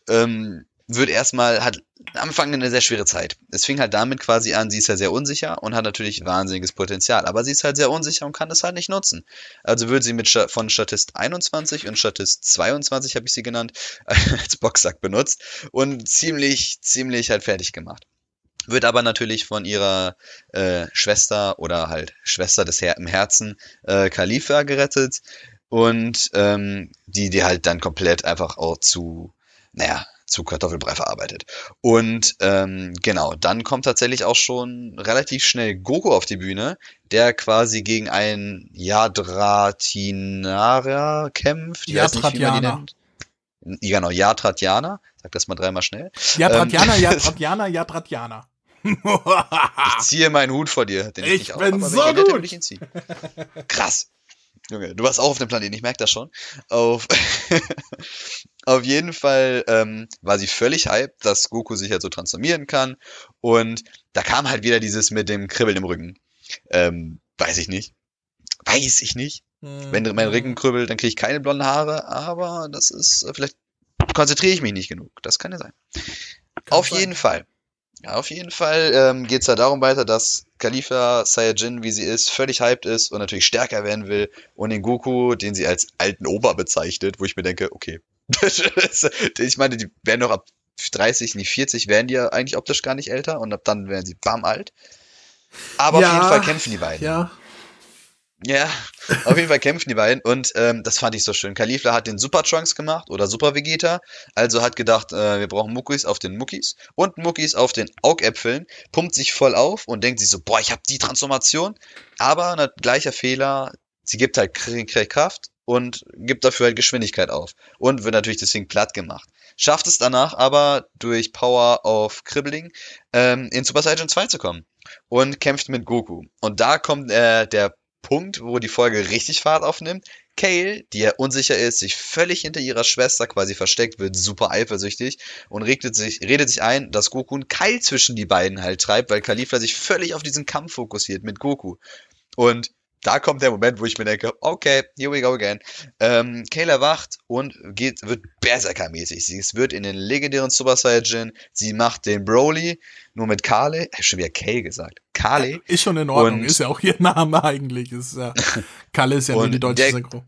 Ähm, wird erstmal, hat am Anfang eine sehr schwere Zeit. Es fing halt damit quasi an, sie ist ja sehr unsicher und hat natürlich wahnsinniges Potenzial, aber sie ist halt sehr unsicher und kann das halt nicht nutzen. Also wird sie mit von Statist 21 und Statist 22 habe ich sie genannt, als Boxsack benutzt und ziemlich, ziemlich halt fertig gemacht. Wird aber natürlich von ihrer äh, Schwester oder halt Schwester des Her im Herzen äh, Khalifa gerettet und ähm, die die halt dann komplett einfach auch zu naja, zu Kartoffelbrei verarbeitet. Und ähm, genau, dann kommt tatsächlich auch schon relativ schnell Goku auf die Bühne, der quasi gegen einen Yadratinara kämpft. Yadratianer. Genau, Yadratianer. Sag das mal dreimal schnell. Yadratianer, ähm, Yadratianer, Yadratianer. Ich ziehe meinen Hut vor dir. Den ich, ich bin auch, so gut. Krass. Junge, du warst auch auf dem Planeten, ich merke das schon. Auf, auf jeden Fall ähm, war sie völlig hyped, dass Goku sich halt so transformieren kann. Und da kam halt wieder dieses mit dem Kribbeln im Rücken. Ähm, weiß ich nicht. Weiß ich nicht. Mhm. Wenn mein Rücken kribbelt, dann kriege ich keine blonden Haare, aber das ist, äh, vielleicht konzentriere ich mich nicht genug. Das kann ja sein. Kann auf sein. jeden Fall ja, auf jeden Fall ähm, geht es da darum weiter, dass Khalifa Saiyajin, wie sie ist, völlig hyped ist und natürlich stärker werden will. Und den Goku, den sie als alten Ober bezeichnet, wo ich mir denke, okay. ich meine, die werden noch ab 30, nicht 40, werden die ja eigentlich optisch gar nicht älter und ab dann werden sie bam alt. Aber ja, auf jeden Fall kämpfen die beiden. Ja, ja, auf jeden Fall kämpfen die beiden und ähm, das fand ich so schön. Kalifla hat den Super Trunks gemacht oder Super Vegeta, also hat gedacht, äh, wir brauchen Muckis auf den Muckis und Muckis auf den Augäpfeln, pumpt sich voll auf und denkt sich so, boah, ich habe die Transformation, aber ein gleicher Fehler, sie gibt halt Kraft und gibt dafür halt Geschwindigkeit auf und wird natürlich deswegen platt gemacht. Schafft es danach aber durch Power of Cribbling ähm, in Super Saiyan 2 zu kommen und kämpft mit Goku. Und da kommt äh, der Punkt, wo die Folge richtig Fahrt aufnimmt. Kale, die ja unsicher ist, sich völlig hinter ihrer Schwester quasi versteckt, wird super eifersüchtig und redet sich, redet sich ein, dass Goku einen Keil zwischen die beiden halt treibt, weil Kalifla sich völlig auf diesen Kampf fokussiert mit Goku. Und da kommt der Moment, wo ich mir denke, okay, here we go again. Ähm, Kayla wacht und geht, wird Berserker-mäßig. Sie wird in den legendären Super Saiyajin. Sie macht den Broly, nur mit Kale. Ich schon wieder Kay gesagt. Kale. Ist schon in Ordnung. Und ist ja auch ihr Name eigentlich. Ist ja, Kale ist ja nur die deutsche Synchro.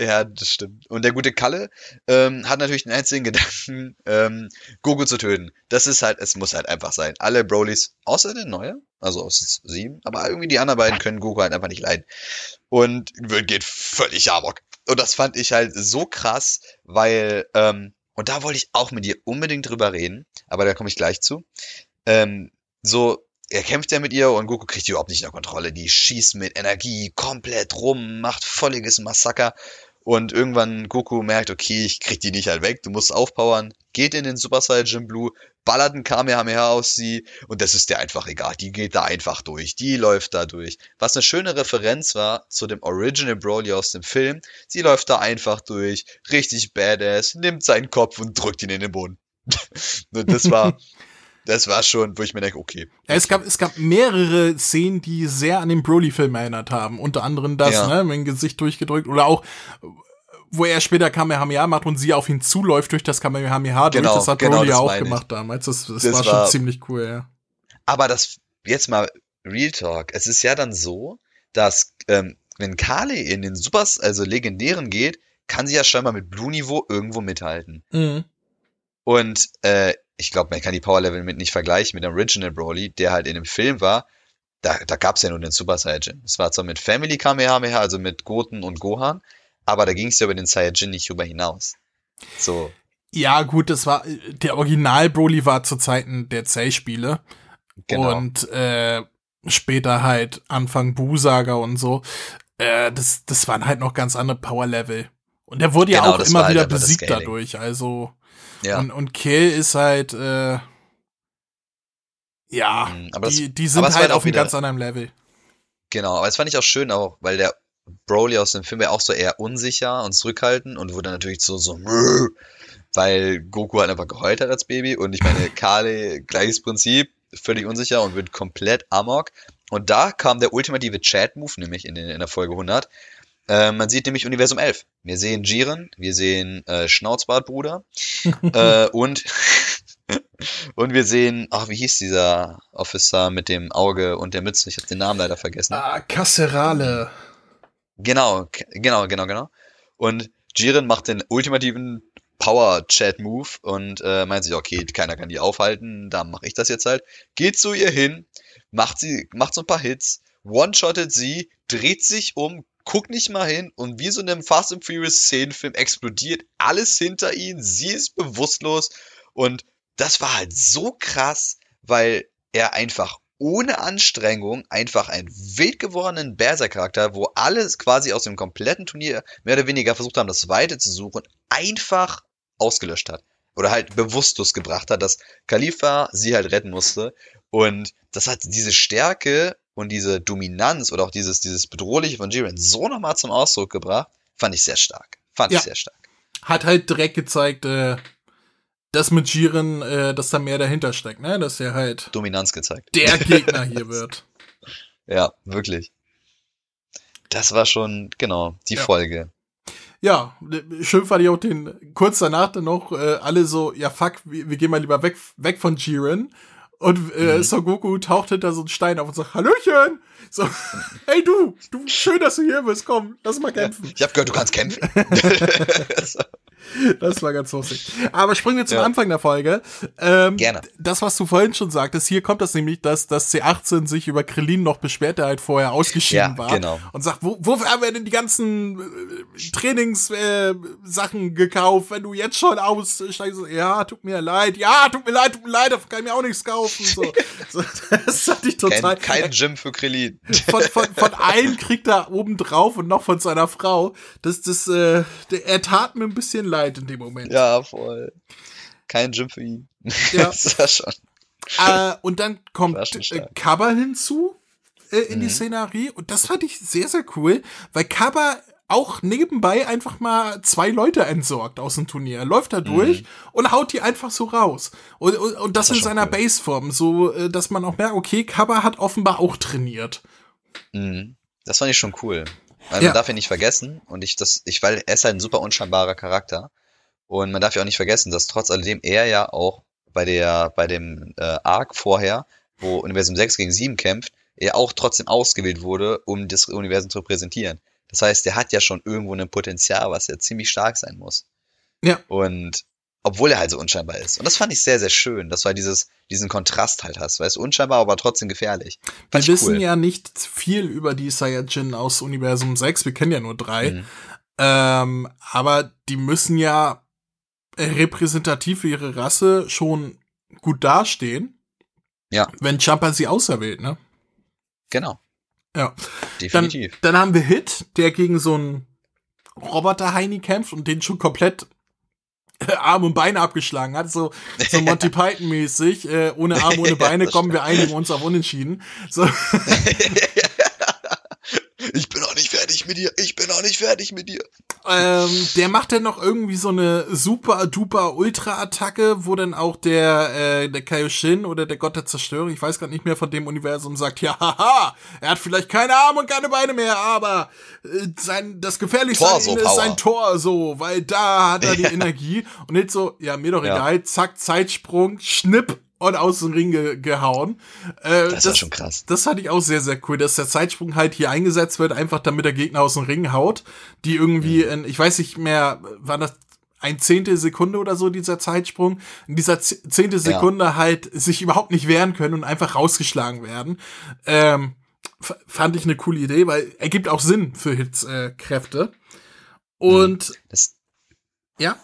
Ja, das stimmt. Und der gute Kalle ähm, hat natürlich den einzigen Gedanken, ähm, Goku zu töten. Das ist halt, es muss halt einfach sein. Alle Brolys, außer der neue, also aus sieben, aber irgendwie die anderen beiden können Goku halt einfach nicht leiden. Und geht völlig amok. Und das fand ich halt so krass, weil ähm, und da wollte ich auch mit dir unbedingt drüber reden, aber da komme ich gleich zu. Ähm, so, er kämpft ja mit ihr und Goku kriegt die überhaupt nicht in der Kontrolle. Die schießt mit Energie komplett rum, macht volliges Massaker. Und irgendwann Goku merkt, okay, ich krieg die nicht halt weg, du musst aufpowern, geht in den Super Saiyan Blue, ballert ein Kamehameha aus sie und das ist dir einfach egal. Die geht da einfach durch, die läuft da durch. Was eine schöne Referenz war zu dem Original Broly aus dem Film, sie läuft da einfach durch, richtig badass, nimmt seinen Kopf und drückt ihn in den Boden. und das war, das war schon, wo ich mir denke, okay. Ja, es gab, es gab mehrere Szenen, die sehr an den Broly-Film erinnert haben. Unter anderem das, ja. ne, mit dem Gesicht durchgedrückt oder auch, wo er später Kamehameha macht und sie auf ihn zuläuft durch das Kamehameha genau, durch. Das hat genau, Broly ja auch gemacht ich. damals. Das, das, das war, war schon ziemlich cool, ja. Aber das, jetzt mal Real Talk. Es ist ja dann so, dass, ähm, wenn Kale in den Supers, also legendären geht, kann sie ja scheinbar mit Blue-Niveau irgendwo mithalten. Mhm. Und äh, ich glaube, man kann die Power Level mit nicht vergleichen mit dem Original Broly, der halt in dem Film war. Da, da gab es ja nur den Super Saiyajin. Es war zwar mit Family Kamehameha, also mit Goten und Gohan, aber da ging es ja über den Saiyajin nicht über hinaus. So. Ja, gut, das war der Original Broly war zu Zeiten der Zell-Spiele. Genau. Und äh, später halt Anfang Busaga und so. Äh, das, das waren halt noch ganz andere Power Level. Und der wurde genau, ja auch immer wieder halt besiegt dadurch. Also ja. Und, und Kill ist halt, äh, ja, mhm, aber die, die sind halt, halt auf einem ganz anderen Level. Genau, aber das fand ich auch schön auch, weil der Broly aus dem Film ja auch so eher unsicher und zurückhaltend und wurde natürlich so, so, weil Goku halt einfach geheult hat als Baby und ich meine, Kale, gleiches Prinzip, völlig unsicher und wird komplett amok. Und da kam der ultimative Chat-Move, nämlich in, den, in der Folge 100, äh, man sieht nämlich Universum 11. Wir sehen Jiren, wir sehen äh, Schnauzbartbruder äh, und und wir sehen, ach, wie hieß dieser Officer mit dem Auge und der Mütze? Ich habe den Namen leider vergessen. Ah, Kasserale. Genau, genau, genau, genau. Und Jiren macht den ultimativen Power-Chat-Move und äh, meint sich, okay, keiner kann die aufhalten, da mache ich das jetzt halt. Geht zu ihr hin, macht sie, macht so ein paar Hits, one-shottet sie, dreht sich um, guckt nicht mal hin und wie so in einem Fast and Furious Szenenfilm explodiert alles hinter ihnen, sie ist bewusstlos und das war halt so krass, weil er einfach ohne Anstrengung einfach einen wild gewordenen Berserk-Charakter, wo alles quasi aus dem kompletten Turnier mehr oder weniger versucht haben, das Weite zu suchen, einfach ausgelöscht hat. Oder halt bewusstlos gebracht hat, dass Khalifa sie halt retten musste. Und das hat diese Stärke und diese Dominanz oder auch dieses, dieses Bedrohliche von Jiren so nochmal zum Ausdruck gebracht, fand ich sehr stark. Fand ja. ich sehr stark. Hat halt direkt gezeigt, äh, dass mit Jiren, äh, dass da mehr dahinter steckt, ne? Dass er halt Dominanz gezeigt. Der Gegner hier wird. Ja, wirklich. Das war schon, genau, die ja. Folge. Ja, schön fand ich auch den, kurz danach dann noch, äh, alle so, ja fuck, wir, wir gehen mal lieber weg, weg von Jiren. Und äh, mhm. Son Goku taucht hinter so einen Stein auf und sagt, Hallöchen! So, hey du, du, schön, dass du hier bist, komm, lass mal kämpfen. Ich hab gehört, du kannst kämpfen. das war ganz lustig. Aber springen wir zum ja. Anfang der Folge. Ähm, Gerne. Das, was du vorhin schon sagtest, hier kommt das nämlich, dass das C18 sich über Krillin noch beschwert, der halt vorher ausgeschieden ja, war. Genau. Und sagt, wo, wofür haben wir denn die ganzen äh, Trainingssachen äh, gekauft, wenn du jetzt schon aussteigst? Ja, tut mir leid. Ja, tut mir leid, tut mir leid, da kann ich mir auch nichts kaufen. So. so das hatte ich total. Kein, kein Gym für Krillin. Von, von, von allen kriegt er oben drauf und noch von seiner Frau. Das, das, äh, er tat mir ein bisschen leid in dem Moment. Ja, voll. Kein Gym für ihn. Ja. das war schon. Äh, und dann kommt äh, Kaba hinzu äh, in mhm. die Szenerie und das fand ich sehr, sehr cool, weil Kaba auch nebenbei einfach mal zwei Leute entsorgt aus dem Turnier. Er läuft da durch mhm. und haut die einfach so raus. Und, und, und das, das in seiner cool. Baseform, so äh, dass man auch merkt, okay, Kaba hat offenbar auch trainiert. Mhm. Das fand ich schon cool. Also ja. man darf ihn nicht vergessen und ich das, ich, weil er ist halt ein super unscheinbarer Charakter. Und man darf ja auch nicht vergessen, dass trotz alledem er ja auch bei der, bei dem äh, Arc vorher, wo Universum 6 gegen 7 kämpft, er auch trotzdem ausgewählt wurde, um das Universum zu repräsentieren. Das heißt, der hat ja schon irgendwo ein Potenzial, was ja ziemlich stark sein muss. Ja. Und obwohl er halt so unscheinbar ist. Und das fand ich sehr, sehr schön, dass du halt dieses, diesen Kontrast halt hast. Weißt du, unscheinbar, aber trotzdem gefährlich. Fand wir wissen cool. ja nicht viel über die Saiyajin aus Universum 6. Wir kennen ja nur drei. Mhm. Ähm, aber die müssen ja repräsentativ für ihre Rasse schon gut dastehen. Ja. Wenn Champa sie auserwählt, ne? Genau. Ja. Definitiv. Dann, dann haben wir Hit, der gegen so einen Roboter-Heini kämpft und den schon komplett Arme und Beine abgeschlagen hat, so, so Monty Python mäßig, äh, ohne Arme, ohne Beine kommen wir einigen uns auf Unentschieden. So. ich bin mit dir, ich bin noch nicht fertig mit dir. Ähm, der macht dann noch irgendwie so eine super duper Ultra-Attacke, wo dann auch der, äh, der Kaioshin oder der Gott der Zerstörung, ich weiß gerade nicht mehr von dem Universum, sagt, ja, haha, er hat vielleicht keine Arme und keine Beine mehr, aber äh, sein, das Gefährlichste an Torso ihm ist Power. sein Tor, so, weil da hat er die Energie und nicht so, ja, mir doch Ja. egal, zack, Zeitsprung, schnipp und aus dem Ring ge gehauen. Äh, Das war schon krass. das fand ich auch sehr, sehr cool, dass der Zeitsprung halt hier eingesetzt wird, einfach damit der Gegner aus dem Ring haut, die irgendwie in, ich weiß nicht mehr, war das ein Zehntel Sekunde oder so, dieser Zeitsprung, in dieser Zehntel Sekunde halt sich überhaupt nicht wehren können und einfach rausgeschlagen werden. Ähm, fand ich eine coole Idee, weil ergibt auch Sinn für Hits äh. Und Das, ja,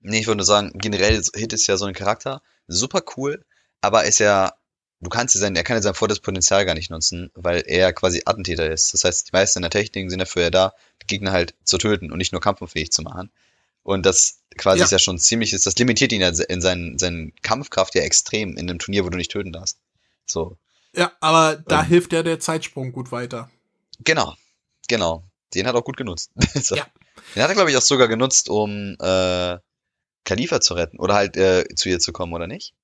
nee, ich würde nur sagen, generell ist- Hit ist ja so ein Charakter, super cool, aber ist ja, du kannst ja sein, er kann ja sein volles Potenzial gar nicht nutzen, weil er quasi Attentäter ist. Das heißt, die meisten der Techniken sind dafür ja da, die Gegner halt zu töten und nicht nur kampfunfähig zu machen. Und das quasi Ja. ist ja schon ziemlich, ist, das limitiert ihn ja in seinen, seinen Kampfkraft ja extrem in einem Turnier, wo du nicht töten darfst. So. ja, aber da Ähm. hilft ja der Zeitsprung gut weiter. Genau, genau. Den hat er auch gut genutzt. so. Ja. Den hat er, glaube ich, auch sogar genutzt, um äh, Khalifa zu retten oder halt äh, zu ihr zu kommen, oder nicht?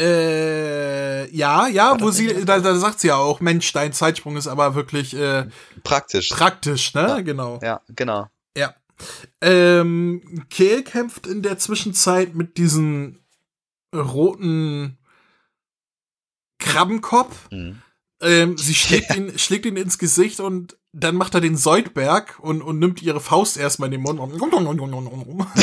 Äh, ja, ja, wo sie, da, da sagt sie ja auch, Mensch, dein Zeitsprung ist aber wirklich äh, Praktisch. praktisch, ne? Ja. Genau. ja, genau. Ja. Ähm, Kehl kämpft in der Zwischenzeit mit diesem roten Krabbenkopf. Mhm. Ähm, sie schlägt ihn, schlägt ihn ins Gesicht und dann macht er den Soldberg und, und nimmt ihre Faust erstmal in den Mund.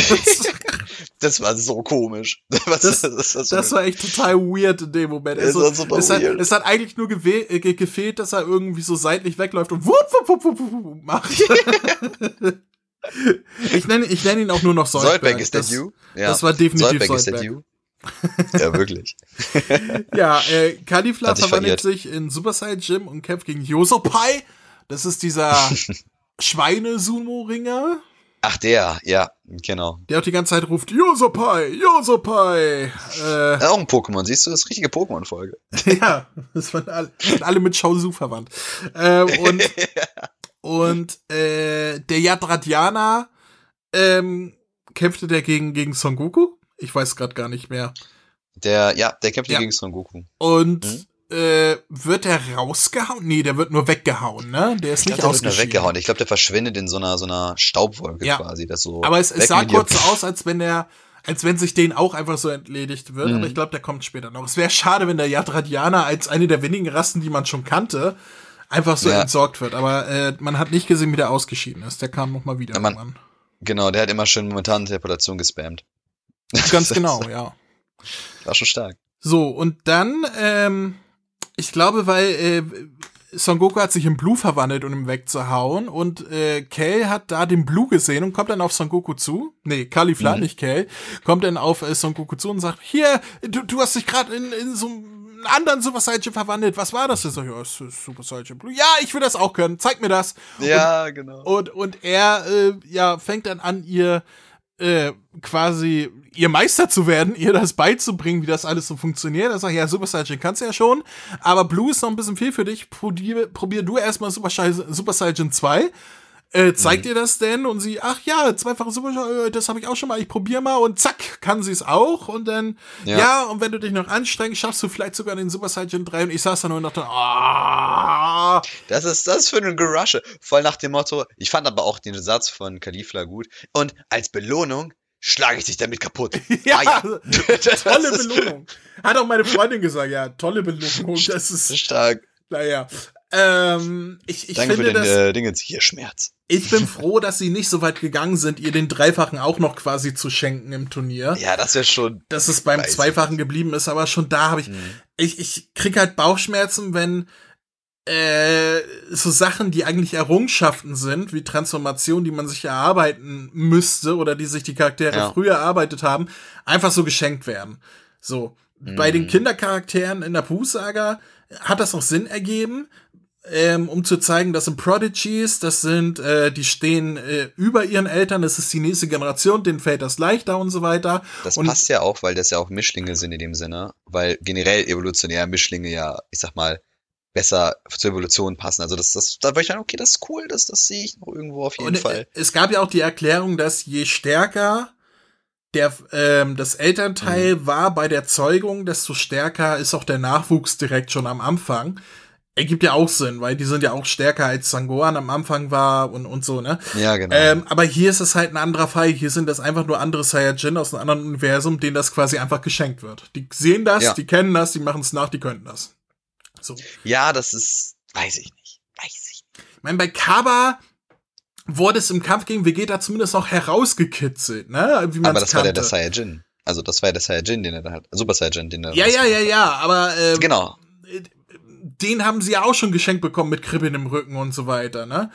Das war so komisch. Das- das, das, Das war echt total weird in dem Moment. Also, es, hat, es hat eigentlich nur äh, ge gefehlt, dass er irgendwie so seitlich wegläuft und wupp, wupp, wupp, wupp, wupp, macht. ich nenne ich nenn ihn auch nur noch Soldberg. Soldberg ist der das, You. Ja. das war definitiv Soldberg ist der. You. ja, wirklich. Ja, äh, sich verwandelt sich in Super Saiyan Jim und kämpft gegen Yosopai. Das ist dieser Schweine-Sumo-Ringer, Ach, der, ja, genau. der auch die ganze Zeit ruft, Yosopai, Yosopai. Äh, Auch ein Pokémon, siehst du, das ist richtige Pokémon-Folge. ja, das waren alle, sind alle mit Shaozu verwandt. Ähm, und und äh, der Yadradiana ähm, kämpfte der gegen, gegen Son Goku? Ich weiß gerade gar nicht mehr. Der, ja, der kämpft Ja. gegen Son Goku. Und Mhm. Äh, wird der rausgehauen? Nee, der wird nur weggehauen, ne? Der ist Ich nicht der wird nur weggehauen. Ich glaube, der verschwindet in so einer, so einer Staubwolke Ja. quasi. Das so Aber es, es sah kurz so aus, als wenn der, als wenn sich den auch einfach so entledigt wird, Mhm. aber ich glaube, der kommt später noch. Es wäre schade, wenn der Yadradiana als eine der wenigen Rassen, die man schon kannte, einfach so Ja. entsorgt wird. Aber äh, man hat nicht gesehen, wie der ausgeschieden ist. Der kam noch mal wieder. Ja, man- irgendwann. Genau, der hat immer schön momentan Interpretation gespammt. Ganz genau, ja. War schon stark. So, und dann, ähm, ich glaube, weil äh, Son Goku hat sich in Blue verwandelt, um ihn wegzuhauen. Und äh, Kale hat da den Blue gesehen und kommt dann auf Son Goku zu. Nee, Caulifla, Mhm. nicht Kale. Kommt dann auf äh, Son Goku zu und sagt, hier, du, du hast dich gerade in, in so einen anderen Super Saiyan verwandelt. Was war das? Ich sag, ja, es ist Super Saiyan Blue. Ja, ich will das auch können. Zeig mir das. Ja, genau. Und, und er äh, ja, fängt dann an, ihr äh, quasi ihr Meister zu werden, ihr das beizubringen, wie das alles so funktioniert. Er sagt, ja, Super Saiyan kannst du ja schon, aber Blue ist noch ein bisschen viel für dich. Probier, probier du erstmal Super, Saiyan- Super Saiyan 2. Äh, zeigt Mhm. ihr das denn? Und sie, ach ja, zweifache Super Saiyan, äh, das habe ich auch schon mal, ich probier mal und zack, kann sie es auch. Und dann, ja. Ja. und wenn du dich noch anstrengst, schaffst du vielleicht sogar den Super Saiyan 3. Und ich saß da nur und dachte, ah, Das ist das für ein Gerusche. Voll nach dem Motto, ich fand aber auch den Satz von Kalifla gut. Und als Belohnung schlage ich dich damit kaputt. Ja, Ah, Das tolle ist Belohnung. Hat auch meine Freundin gesagt, ja, tolle Belohnung. Das ist, Stark. naja. Ähm, ich, ich Danke für finde den das, äh, Dingens. Hier, Schmerz. ich bin froh, dass sie nicht so weit gegangen sind, ihr den Dreifachen auch noch quasi zu schenken im Turnier. Ja, das wäre schon. Dass es beim Zweifachen geblieben ist, aber schon da habe ich, Mhm. ich, ich krieg halt Bauchschmerzen, wenn äh, so Sachen, die eigentlich Errungenschaften sind, wie Transformation, die man sich erarbeiten müsste oder die sich die Charaktere Ja. früher erarbeitet haben, einfach so geschenkt werden. So. Bei den Mhm. Kindercharakteren in der Pooh-Saga hat das auch Sinn ergeben, ähm, um zu zeigen, das sind Prodigies, das sind, äh, die stehen äh, über ihren Eltern, das ist die nächste Generation, denen fällt das leichter und so weiter. Das und passt ja auch, weil das ja auch Mischlinge sind in dem Sinne, weil generell evolutionär Mischlinge ja, ich sag mal, besser zur Evolution passen. Also das, das, da war ich dann, okay, das ist cool, das, das sehe ich noch irgendwo auf jeden Und Fall. äh, es gab ja auch die Erklärung, dass je stärker der, ähm, das Elternteil Mhm. war bei der Zeugung, desto stärker ist auch der Nachwuchs direkt schon am Anfang. Ergibt ja auch Sinn, weil die sind ja auch stärker als Sangoan am Anfang war und, und so, ne? Ja, genau. Ähm, aber hier ist es halt ein anderer Fall. Hier sind das einfach nur andere Saiyajin aus einem anderen Universum, denen das quasi einfach geschenkt wird. Die sehen das, Ja. die kennen das, die machen es nach, die können das. So. ja, das ist, weiß ich nicht, weiß ich nicht. Ich meine, bei Kaba wurde es im Kampf gegen Vegeta zumindest noch herausgekitzelt, ne? Wie Aber das war der, kannte. der Saiyajin. Also das war ja der Saiyajin, den er da hat. Super Saiyajin, den er Ja, ja, ja, ja, aber ähm, Genau. den haben sie ja auch schon geschenkt bekommen mit Kribbeln im Rücken und so weiter, ne?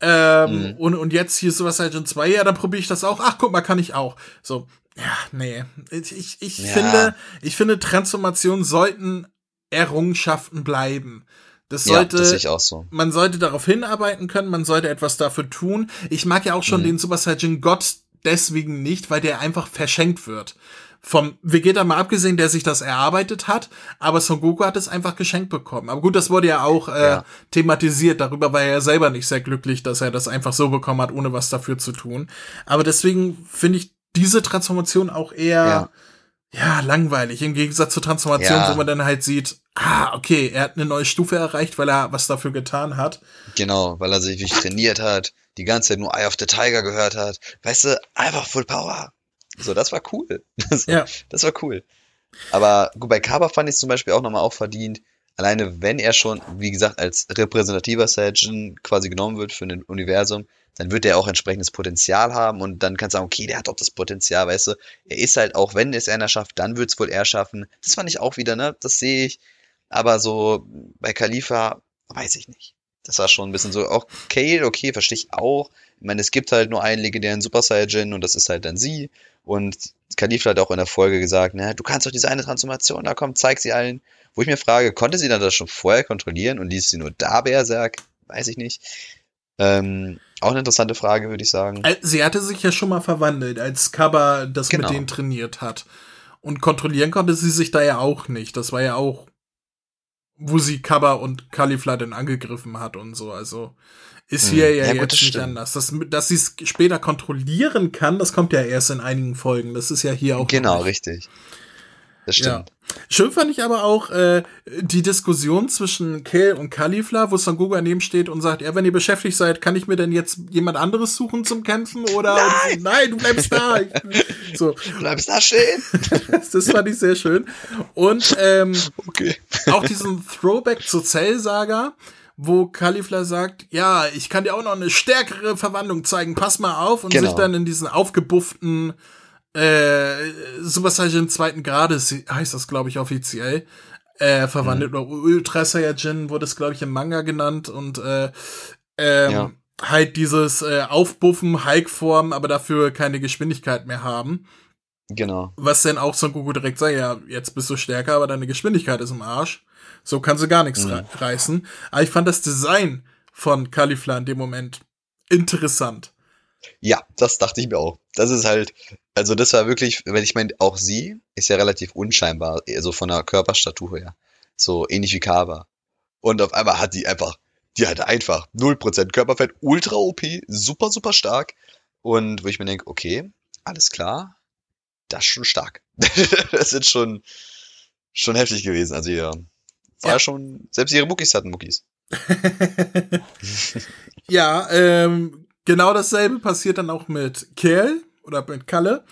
Ähm, Mhm. und, und jetzt hier Super Saiyan 2, ja, dann probiere ich das auch. Ach, guck mal, kann ich auch. So, ja, nee. Ich, ich, ich Ja. finde, ich finde, Transformationen sollten Errungenschaften bleiben. Das Ja, sollte, das sehe ich auch so. man sollte darauf hinarbeiten können, man sollte etwas dafür tun. Ich mag ja auch schon Mhm. den Super Saiyan Gott deswegen nicht, weil der einfach verschenkt wird. Vom Vegeta mal abgesehen, der sich das erarbeitet hat, aber Son Goku hat es einfach geschenkt bekommen. Aber gut, das wurde ja auch äh, Ja. thematisiert. Darüber war er selber nicht sehr glücklich, dass er das einfach so bekommen hat, ohne was dafür zu tun. Aber deswegen finde ich diese Transformation auch eher Ja. Ja, langweilig. Im Gegensatz zur Transformation, Ja. wo man dann halt sieht, ah, okay, er hat eine neue Stufe erreicht, weil er was dafür getan hat. Genau, weil er sich wirklich trainiert hat, die ganze Zeit nur Eye of the Tiger gehört hat. Weißt du, einfach Full Power. So, das war cool. Das, Ja. das war cool. Aber gut, bei Kaba fand ich es zum Beispiel auch nochmal auch verdient. Alleine, wenn er schon, wie gesagt, als repräsentativer Saiyajin quasi genommen wird für ein Universum, dann wird er auch entsprechendes Potenzial haben und dann kannst du sagen, okay, der hat doch das Potenzial, weißt du. Er ist halt auch, wenn es einer schafft, dann wird es wohl er schaffen. Das fand ich auch wieder, ne? Das sehe ich. Aber so bei Khalifa, weiß ich nicht. Das war schon ein bisschen so, auch Kale, okay, verstehe ich auch. Ich meine, es gibt halt nur einen legendären Super Saiyajin und das ist halt dann sie. Und Khalifa hat auch in der Folge gesagt, ne, du kannst doch diese eine Transformation, da komm, zeig sie allen. Wo ich mir frage, konnte sie dann das schon vorher kontrollieren und ließ sie nur da Berserk? Weiß ich nicht. Ähm, auch eine interessante Frage, würde ich sagen. Äh, Sie hatte sich ja schon mal verwandelt, als Kaba das Genau. mit denen trainiert hat. Und kontrollieren konnte sie sich da ja auch nicht. Das war ja auch, wo sie Kaba und Kalifla dann angegriffen hat und so. Also ist Hm. hier ja, Ja, gut, jetzt das nicht stimmt. anders. Das, dass sie es später kontrollieren kann, das kommt ja erst in einigen Folgen. Das ist ja hier auch. Genau, richtig. Das stimmt. Schön fand ich aber auch äh, die Diskussion zwischen Kale und Kalifla, wo Son Goku daneben steht und sagt, ja, wenn ihr beschäftigt seid, kann ich mir denn jetzt jemand anderes suchen zum Kämpfen oder Nein! nein du bleibst da. So, Du bleibst da stehen. das, das fand ich sehr schön. Und ähm, Okay. auch diesen Throwback zur Cell-Saga, wo Kalifla sagt, ja, ich kann dir auch noch eine stärkere Verwandlung zeigen, pass mal auf und Genau. sich dann in diesen aufgebufften äh, Super Saiyan zweiten Grades, heißt das, glaube ich, offiziell, äh, verwandelt. Mhm. Oder Ultra Saiyajin wurde es, glaube ich, im Manga genannt und äh, ähm, Ja. halt dieses äh, Aufbuffen, Hike-Form, aber dafür keine Geschwindigkeit mehr haben. Genau. Was denn auch Son Goku direkt sagt, ja, jetzt bist du stärker, aber deine Geschwindigkeit ist im Arsch. So kann sie gar nichts Mhm. rei- reißen. Aber ich fand das Design von Califla in dem Moment interessant. Ja, das dachte ich mir auch. Das ist halt, also das war wirklich, wenn ich meine, auch sie ist ja relativ unscheinbar, also von der Körperstatur her. So ähnlich wie Kaba. Und auf einmal hat die einfach, die hatte einfach 0% Körperfett, ultra OP, super, super stark. Und wo ich mir denke, okay, alles klar, das ist schon stark. das ist schon, schon heftig gewesen. Also ja, war Ja. schon, selbst ihre Muckis hatten Muckis. ja, ähm, genau dasselbe passiert dann auch mit Kerl oder mit Kalle,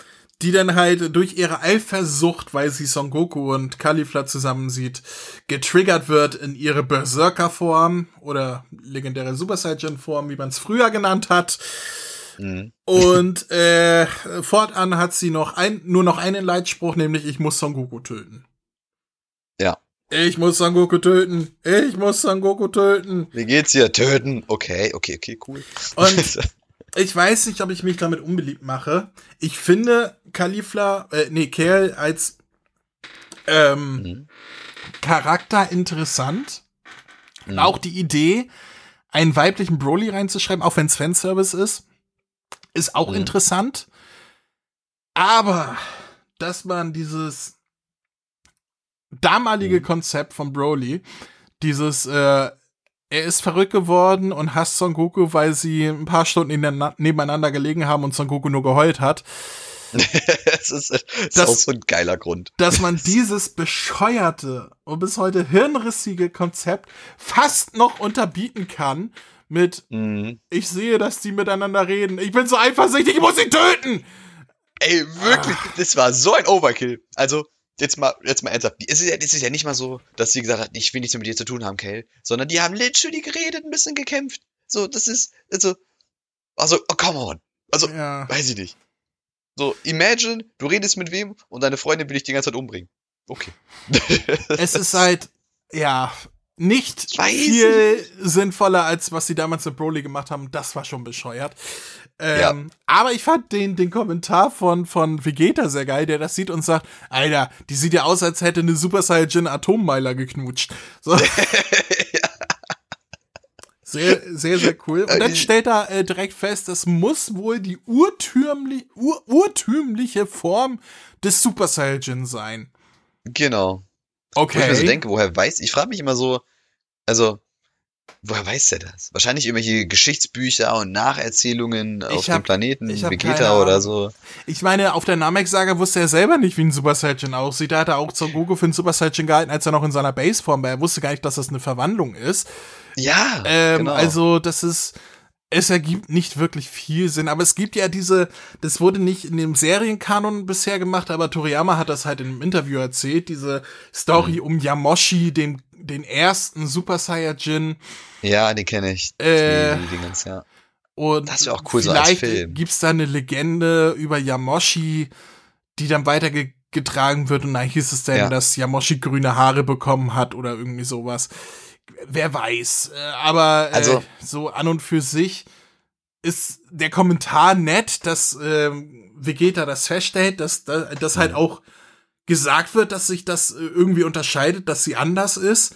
die dann halt durch ihre Eifersucht, weil sie Son Goku und Califla zusammen sieht, getriggert wird in ihre Berserker-Form oder legendäre Super Saiyan-Form, wie man es früher genannt hat. Mhm. Und äh, fortan hat sie noch ein, nur noch einen Leitspruch, nämlich ich muss Son Goku töten. Ja, Ich muss Son Goku töten. Ich muss Son Goku töten. Wie geht's hier? Töten. Okay, okay, okay, cool. Und ich weiß nicht, ob ich mich damit unbeliebt mache. Ich finde Kalifla, äh, nee, Kerl als ähm, mhm. Charakter interessant. Mhm. Auch die Idee, einen weiblichen Broly reinzuschreiben, auch wenn es Fanservice ist, ist auch mhm. interessant. Aber, dass man dieses damalige mhm. Konzept von Broly, dieses, äh, er ist verrückt geworden und hasst Son Goku, weil sie ein paar Stunden nebeneinander gelegen haben und Son Goku nur geheult hat. das ist, das ist auch so ein geiler Grund. Dass man dieses bescheuerte und bis heute hirnrissige Konzept fast noch unterbieten kann mit mhm. ich sehe, dass die miteinander reden. Ich bin so eifersüchtig, ich muss sie töten. Ey, wirklich, ah. das war so ein Overkill. Also, jetzt mal, jetzt mal ernsthaft. Es ist, ja, es ist ja nicht mal so, dass sie gesagt hat, ich will nichts mit dir zu tun haben, Kale. Sondern die haben literally geredet, ein bisschen gekämpft. So, das ist, also, also, oh, come on. Also, ja. weiß ich nicht. So, imagine, du redest mit wem und deine Freundin will dich die ganze Zeit umbringen. Okay. es ist halt, ja, nicht weiß viel ich. sinnvoller, als was sie damals mit Broly gemacht haben. Das war schon bescheuert. Ähm, ja. Aber ich fand den, den Kommentar von, von Vegeta sehr geil, der das sieht und sagt, Alter, die sieht ja aus, als hätte eine Super Saiyan Atommeiler geknutscht. So. Sehr, sehr, sehr cool. Und dann stellt er äh, direkt fest, das muss wohl die urtümli ur urtümliche Form des Super Saiyan sein. Genau. Okay. Wo ich mir so denke, woher weiß, ich frage mich immer so, also, Woher weiß der das? Wahrscheinlich irgendwelche Geschichtsbücher und Nacherzählungen ich auf hab, dem Planeten Vegeta oder so. Ich meine, auf der Namek-Saga wusste er selber nicht, wie ein Super Saiyan aussieht. Da hat er auch Son Goku für einen Super Saiyan gehalten, als er noch in seiner Baseform war. Er wusste gar nicht, dass das eine Verwandlung ist. Ja, ähm, genau. Also, das ist, es ergibt nicht wirklich viel Sinn, aber es gibt ja diese, das wurde nicht in dem Serienkanon bisher gemacht, aber Toriyama hat das halt in einem Interview erzählt, diese Story mhm. um Yamoshi, den den ersten Super Saiyajin. Ja, den kenne ich. Äh, die, die Dingens, ja. Und das ist auch cool, so als Film. gibt's da eine Legende über Yamoshi, die dann weitergetragen wird und dann hieß es dann, ja. dass Yamoshi grüne Haare bekommen hat oder irgendwie sowas. Wer weiß. Äh, aber äh, also, so an und für sich ist der Kommentar nett, dass äh, Vegeta das feststellt, dass das halt mhm. auch gesagt wird, dass sich das äh, irgendwie unterscheidet, dass sie anders ist.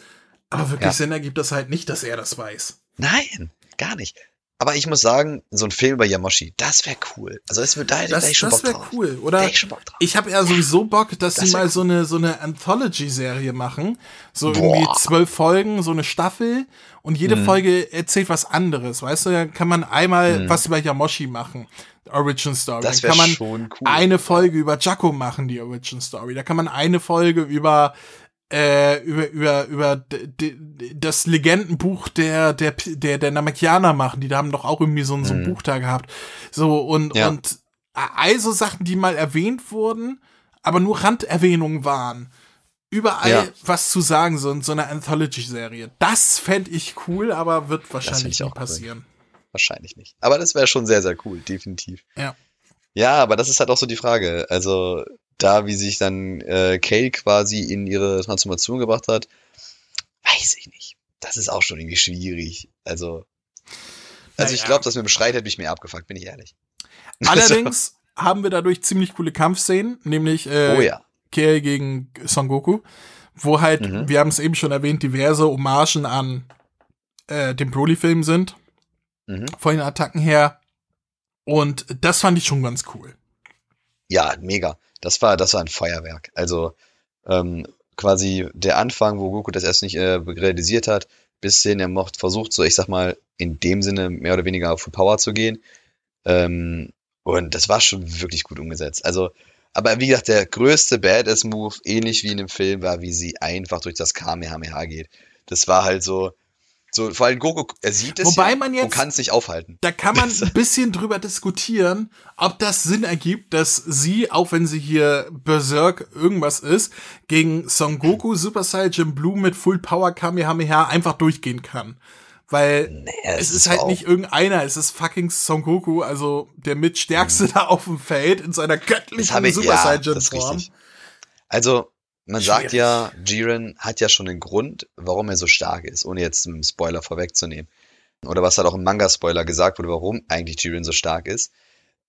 Aber wirklich ja. Sinn ergibt das halt nicht, dass er das weiß. Nein, gar nicht. Aber ich muss sagen, so ein Film über Yamoshi, das wäre cool. Also es wird da das, ich schon das wäre cool, oder? Ich, ich habe ja sowieso Bock, dass das sie mal so eine so eine Anthology-Serie machen, so Boah. irgendwie zwölf Folgen, so eine Staffel und jede mhm. Folge erzählt was anderes, weißt du? Dann kann man einmal mhm. was über Yamoshi machen, Origin Story. Das Dann kann man schon cool. eine Folge über Jaco machen, die Origin Story. Da kann man eine Folge über äh, über über über das Legendenbuch der der der der Namekianer machen. Die haben doch auch irgendwie so, so ein mhm. Buch da gehabt. So und ja. und also Sachen, die mal erwähnt wurden, aber nur Randerwähnungen waren. Überall ja. was zu sagen, so, so eine Anthology-Serie. Das fände ich cool, aber wird wahrscheinlich nicht passieren. Cool. Wahrscheinlich nicht. Aber das wäre schon sehr, sehr cool, definitiv. Ja. Ja, aber das ist halt auch so die Frage. Also, da, wie sich dann äh, Kale quasi in ihre Transformation gebracht hat, weiß ich nicht. Das ist auch schon irgendwie schwierig. Also, also naja. ich glaube, dass mit dem Schreit hätte ich mir abgefuckt, bin ich ehrlich. Allerdings also. haben wir dadurch ziemlich coole Kampfszenen, nämlich äh, oh, ja. Kale gegen Son Goku, wo halt, mhm. wir haben es eben schon erwähnt, diverse Hommagen an äh, den Broly-Film sind. Mhm. Von den Attacken her. Und das fand ich schon ganz cool. Ja, mega. Das war, das war ein Feuerwerk. Also ähm, quasi der Anfang, wo Goku das erst nicht äh, realisiert hat, bis hin er mocht versucht, so ich sag mal, in dem Sinne mehr oder weniger auf Full Power zu gehen. Ähm, und das war schon wirklich gut umgesetzt. Also, aber wie gesagt, der größte Badass-Move, ähnlich wie in dem Film, war, wie sie einfach durch das Kamehameha geht. Das war halt so, so, vor allem Goku, er sieht es Wobei ja man jetzt, und kann es nicht aufhalten. Da kann man ein bisschen drüber diskutieren, ob das Sinn ergibt, dass sie, auch wenn sie hier Berserk irgendwas ist, gegen Son Goku Super Saiyan Blue mit Full Power Kamehameha einfach durchgehen kann. Weil nee, es ist halt nicht irgendeiner, es ist fucking Son Goku, also der mitstärkste mhm. da auf dem Feld in seiner göttlichen Super ja, Saiyan Form. Also, Man Schwierig. sagt ja, Jiren hat ja schon einen Grund, warum er so stark ist, ohne jetzt einen Spoiler vorwegzunehmen. Oder was halt auch im Manga-Spoiler gesagt wurde, warum eigentlich Jiren so stark ist.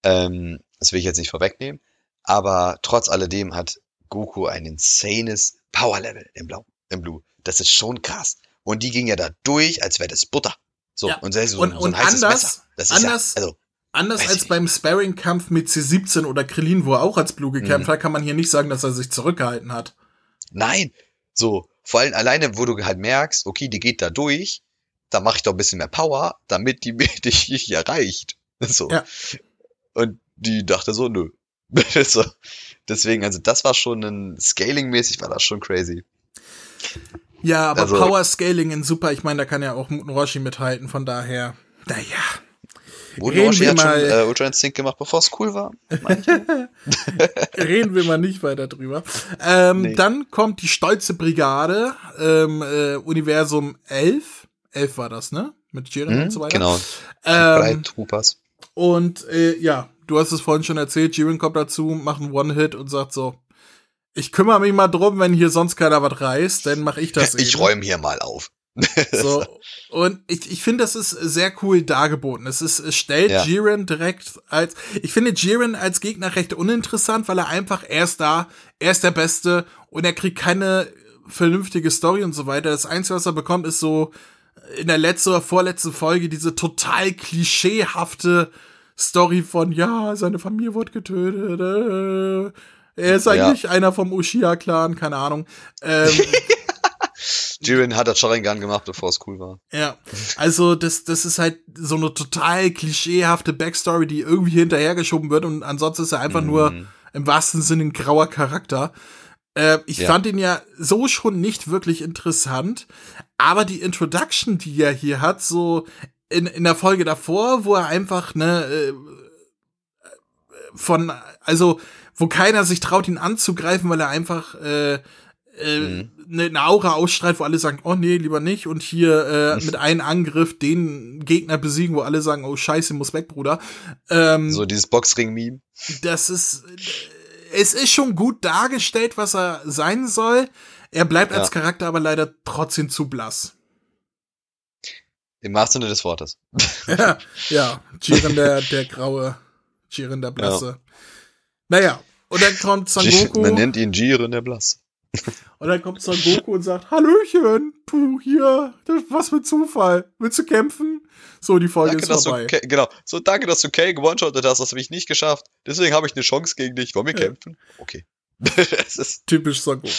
Ähm, das will ich jetzt nicht vorwegnehmen. Aber trotz alledem hat Goku ein insanes Power-Level im Blau, im Blue. Das ist schon krass. Und die ging ja da durch, als wäre das Butter. So, Ja. und, so, Und- so und anders- anders- ja, also, Anders als beim Sparring-Kampf mit C17 oder Krillin, wo er auch als Blue gekämpft Mhm. hat, kann man hier nicht sagen, dass er sich zurückgehalten hat. Nein, so, vor allem alleine, wo du halt merkst, okay, die geht da durch, da mache ich doch ein bisschen mehr Power, damit die dich nicht erreicht. So. Ja. Und die dachte so, nö. so. Deswegen, also das war schon ein Scaling-mäßig, war das schon crazy. Ja, aber Also- Power Scaling in Super, ich meine, da kann ja auch Muten Roshi mithalten, von daher, naja. Muten Roshi hat schon mal- äh, Ultra Instinct gemacht, bevor es cool war. Reden wir mal nicht weiter drüber. Ähm, Nee. Dann kommt die stolze Brigade, ähm, äh, Universum 11. 11 war das, ne? Mit Jiren Mhm, und so weiter. genau. Ähm, Bright Troopers. und äh, ja, du hast es vorhin schon erzählt, Jiren kommt dazu, macht einen One-Hit und sagt so, ich kümmere mich mal drum, wenn hier sonst keiner was reißt, dann mache ich das Ich räume hier mal auf. So. Und ich, ich finde, das ist sehr cool dargeboten. Es ist, es stellt Ja. Jiren direkt als, ich finde Jiren als Gegner recht uninteressant, weil er einfach, er ist da, er ist der Beste und er kriegt keine vernünftige Story und so weiter. Das Einzige, was er bekommt, ist so in der letzten oder vorletzten Folge diese total klischeehafte Story von, ja, seine Familie wurde getötet, äh, er ist Ja. eigentlich einer vom Uchiha-Clan, keine Ahnung. Ähm, Jiren hat das Sharingan gemacht, bevor es cool war. Ja, also das, das ist halt so eine total klischeehafte Backstory, die irgendwie hinterhergeschoben wird und ansonsten ist er einfach nur Mhm. im wahrsten Sinne ein grauer Charakter. Äh, ich Ja. fand ihn ja so schon nicht wirklich interessant, aber die Introduction, die er hier hat, so in, in der Folge davor, wo er einfach, ne, äh, von, also, wo keiner sich traut, ihn anzugreifen, weil er einfach, äh, äh, Mhm. ne, eine Aura ausstrahlt, wo alle sagen, oh nee, lieber nicht. Und hier äh, mit einem Angriff den Gegner besiegen, wo alle sagen, oh scheiße, muss weg, Bruder. Ähm, So dieses Boxring-Meme. das ist, es ist schon gut dargestellt, was er sein soll. Er bleibt als Ja. Charakter aber leider trotzdem zu blass. Im wahrsten Sinne des Wortes. ja, ja, Jiren der, der graue, Jiren der blasse. Naja, und dann kommt Son Goku. Man nennt ihn Jiren der Blass. Und dann kommt Son Goku und sagt, Hallöchen, du hier, was für Zufall. Willst du kämpfen? So, die Folge Danke, ist vorbei. du, genau, so danke, dass du Kay gewone-shottet hast, das habe ich nicht geschafft. Deswegen habe ich eine Chance gegen dich. Wollen wir Ja. kämpfen? Okay. das ist, Typisch Son Goku.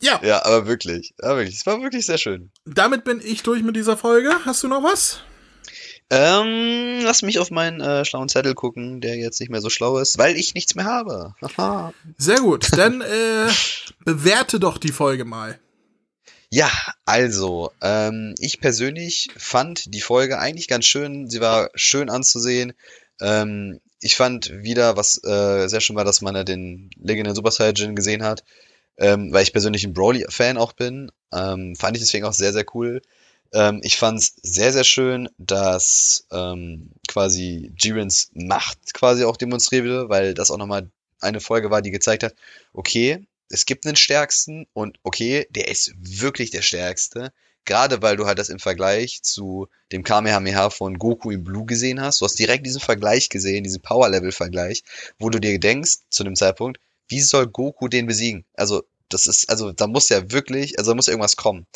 Ja, ja, aber wirklich, ja, wirklich, es war wirklich sehr schön. damit bin ich durch mit dieser Folge. Hast du noch was? Ähm, lass mich auf meinen äh, schlauen Zettel gucken, der jetzt nicht mehr so schlau ist, weil ich nichts mehr habe. Haha. Sehr gut. Dann äh, bewerte doch die Folge mal. Ja, also, ähm, ich persönlich fand die Folge eigentlich ganz schön. Sie war schön anzusehen. Ähm, ich fand wieder, was äh, sehr schön war, dass man ja den legendären Super Saiyan gesehen hat. Ähm, weil ich persönlich ein Broly-Fan auch bin. Ähm, fand ich deswegen auch sehr, sehr cool. Ähm, ich fand es sehr, sehr schön, dass ähm, quasi Jirens Macht quasi auch demonstriert wurde, weil das auch nochmal eine Folge war, die gezeigt hat, okay, es gibt einen Stärksten und okay, der ist wirklich der Stärkste. Gerade weil du halt das im Vergleich zu dem Kamehameha von Goku in Blue gesehen hast. Du hast direkt diesen Vergleich gesehen, diesen Power-Level-Vergleich, wo du dir denkst, zu dem Zeitpunkt, wie soll Goku den besiegen? Also, das ist, also, da muss ja wirklich, also da muss irgendwas kommen.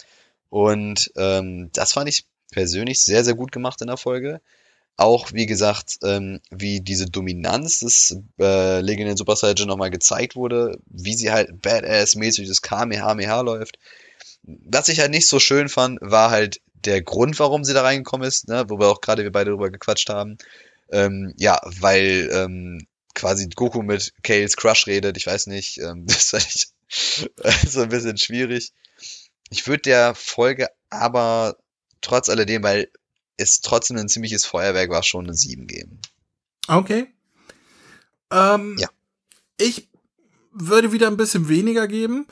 Und ähm, das fand ich persönlich sehr, sehr gut gemacht in der Folge. Auch, wie gesagt, ähm, wie diese Dominanz des äh, legendären Super Saiyan nochmal gezeigt wurde, wie sie halt badass-mäßig das Kamehameha läuft. Was ich halt nicht so schön fand, war halt der Grund, warum sie da reingekommen ist, ne, wo wir auch gerade wir beide drüber gequatscht haben. Ähm, ja, weil ähm, quasi Goku mit Kales Crush redet, ich weiß nicht, ähm, das fand ich so ein bisschen schwierig. Ich würde der Folge aber trotz alledem, weil es trotzdem ein ziemliches Feuerwerk war, schon eine 7 geben. Okay. Ähm, Ja. Ich würde wieder ein bisschen weniger geben.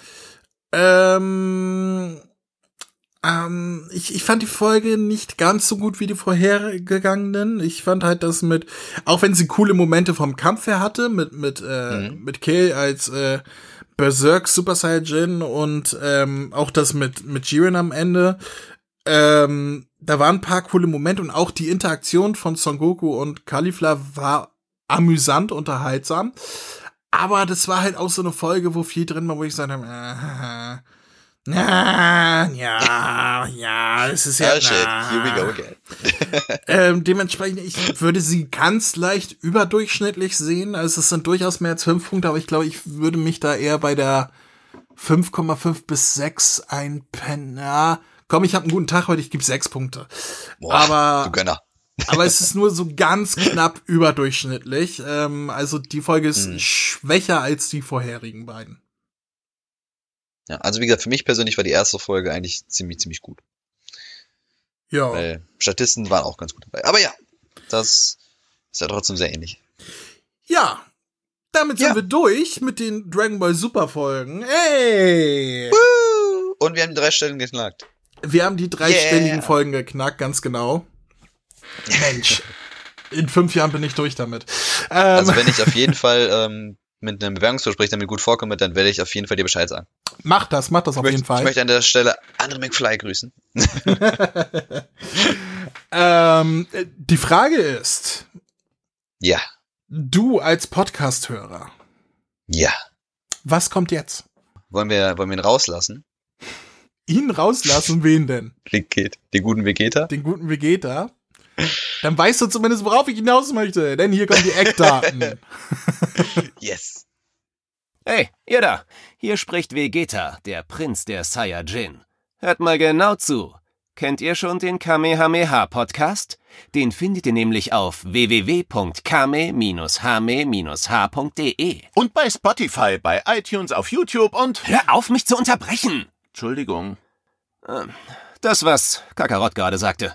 Ähm, ähm, ich, ich fand die Folge nicht ganz so gut wie die vorhergegangenen. Ich fand halt das mit, auch wenn sie coole Momente vom Kampf her hatte, mit, mit, äh, Mhm. mit Kale als äh, Berserk Super Saiyajin und ähm, auch das mit, mit Jiren am Ende. Ähm, da waren ein paar coole Momente und auch die Interaktion von Son Goku und Caulifla war amüsant, unterhaltsam. Aber das war halt auch so eine Folge, wo viel drin war, wo ich gesagt habe, äh, na, ja, ja, es ist ja. Oh shit, here we go again. ähm, dementsprechend, ich würde sie ganz leicht überdurchschnittlich sehen. Also es sind durchaus mehr als fünf Punkte, aber ich glaube, ich würde mich da eher bei der 5,5 bis 6 einpennen. Ja, komm, ich habe einen guten Tag heute, ich gebe sechs Punkte. Boah, aber du Gönner. aber es ist nur so ganz knapp überdurchschnittlich. Ähm, also die Folge ist Hm. schwächer als die vorherigen beiden. Ja, also wie gesagt, für mich persönlich war die erste Folge eigentlich ziemlich, ziemlich gut. Ja. Weil Statisten waren auch ganz gut dabei. Aber ja, das ist ja trotzdem sehr ähnlich. Ja. Damit sind Ja. wir durch mit den Dragon Ball Super Folgen. Ey! Woo! Und wir haben die drei Stellen geknackt. Wir haben die dreistelligen Yeah. Folgen geknackt, ganz genau. Mensch. In fünf Jahren bin ich durch damit. Ähm, Also wenn ich auf jeden Fall ähm, mit einem Bewerbungsgespräch damit gut vorkomme, dann werde ich auf jeden Fall dir Bescheid sagen. mach das, mach das auf ich, jeden möchte, Fall. ich möchte an der Stelle Andre McFly grüßen. ähm, äh, die Frage ist, Ja, du als Podcast-Hörer, ja. was kommt jetzt? Wollen wir, wollen wir ihn rauslassen? Ihn rauslassen, wen denn? Veget, den guten Vegeta? Den guten Vegeta? Dann weißt du zumindest, worauf ich hinaus möchte, denn hier kommen die Eckdaten. Yes. Hey, ihr da! Hier spricht Vegeta, der Prinz der Saiyajin. Hört mal genau zu. Kennt ihr schon den Kamehameha-Podcast? Den findet ihr nämlich auf www.kame-hame-h.de. Und bei Spotify, bei iTunes, auf YouTube und. Hör auf, mich zu unterbrechen! Entschuldigung. Das, was Kakarott gerade sagte.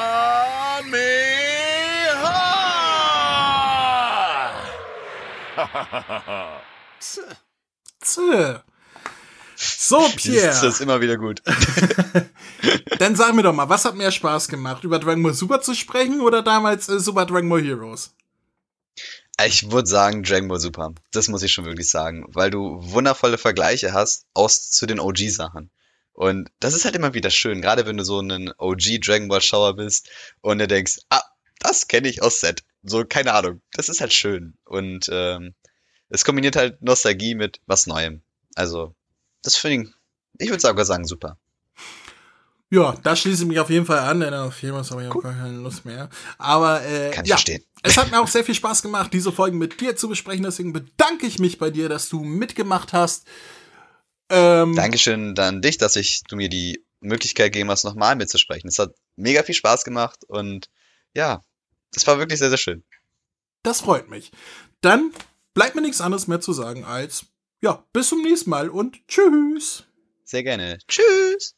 Tse. So, Das Pierre, ist immer wieder gut. dann sag mir doch mal, was hat mehr Spaß gemacht, über Dragon Ball Super zu sprechen oder damals äh, Super Dragon Ball Heroes? Ich würde sagen Dragon Ball Super. Das muss ich schon wirklich sagen, weil du wundervolle Vergleiche hast aus zu den OG-Sachen. Und das ist halt immer wieder schön, gerade wenn du so ein OG Dragon Ball Schauer bist und du denkst, ah, das kenne ich aus Set. So, keine Ahnung. Das ist halt schön. Und ähm, es kombiniert halt Nostalgie mit was Neuem. Also, das finde ich, ich würde sogar sagen, super. Ja, da schließe ich mich auf jeden Fall an, denn auf jeden Fall habe ich auch gar keine Lust mehr. Aber äh, Kann ich ja, verstehen. es hat mir auch sehr viel Spaß gemacht, diese Folgen mit dir zu besprechen. Deswegen bedanke ich mich bei dir, dass du mitgemacht hast. Ähm, Dankeschön an dich, dass ich du mir die Möglichkeit gegeben hast, nochmal mitzusprechen. Es hat mega viel Spaß gemacht und ja, es war wirklich sehr, sehr schön. Das freut mich. Dann bleibt mir nichts anderes mehr zu sagen als ja, bis zum nächsten Mal und tschüss. Sehr gerne. Tschüss.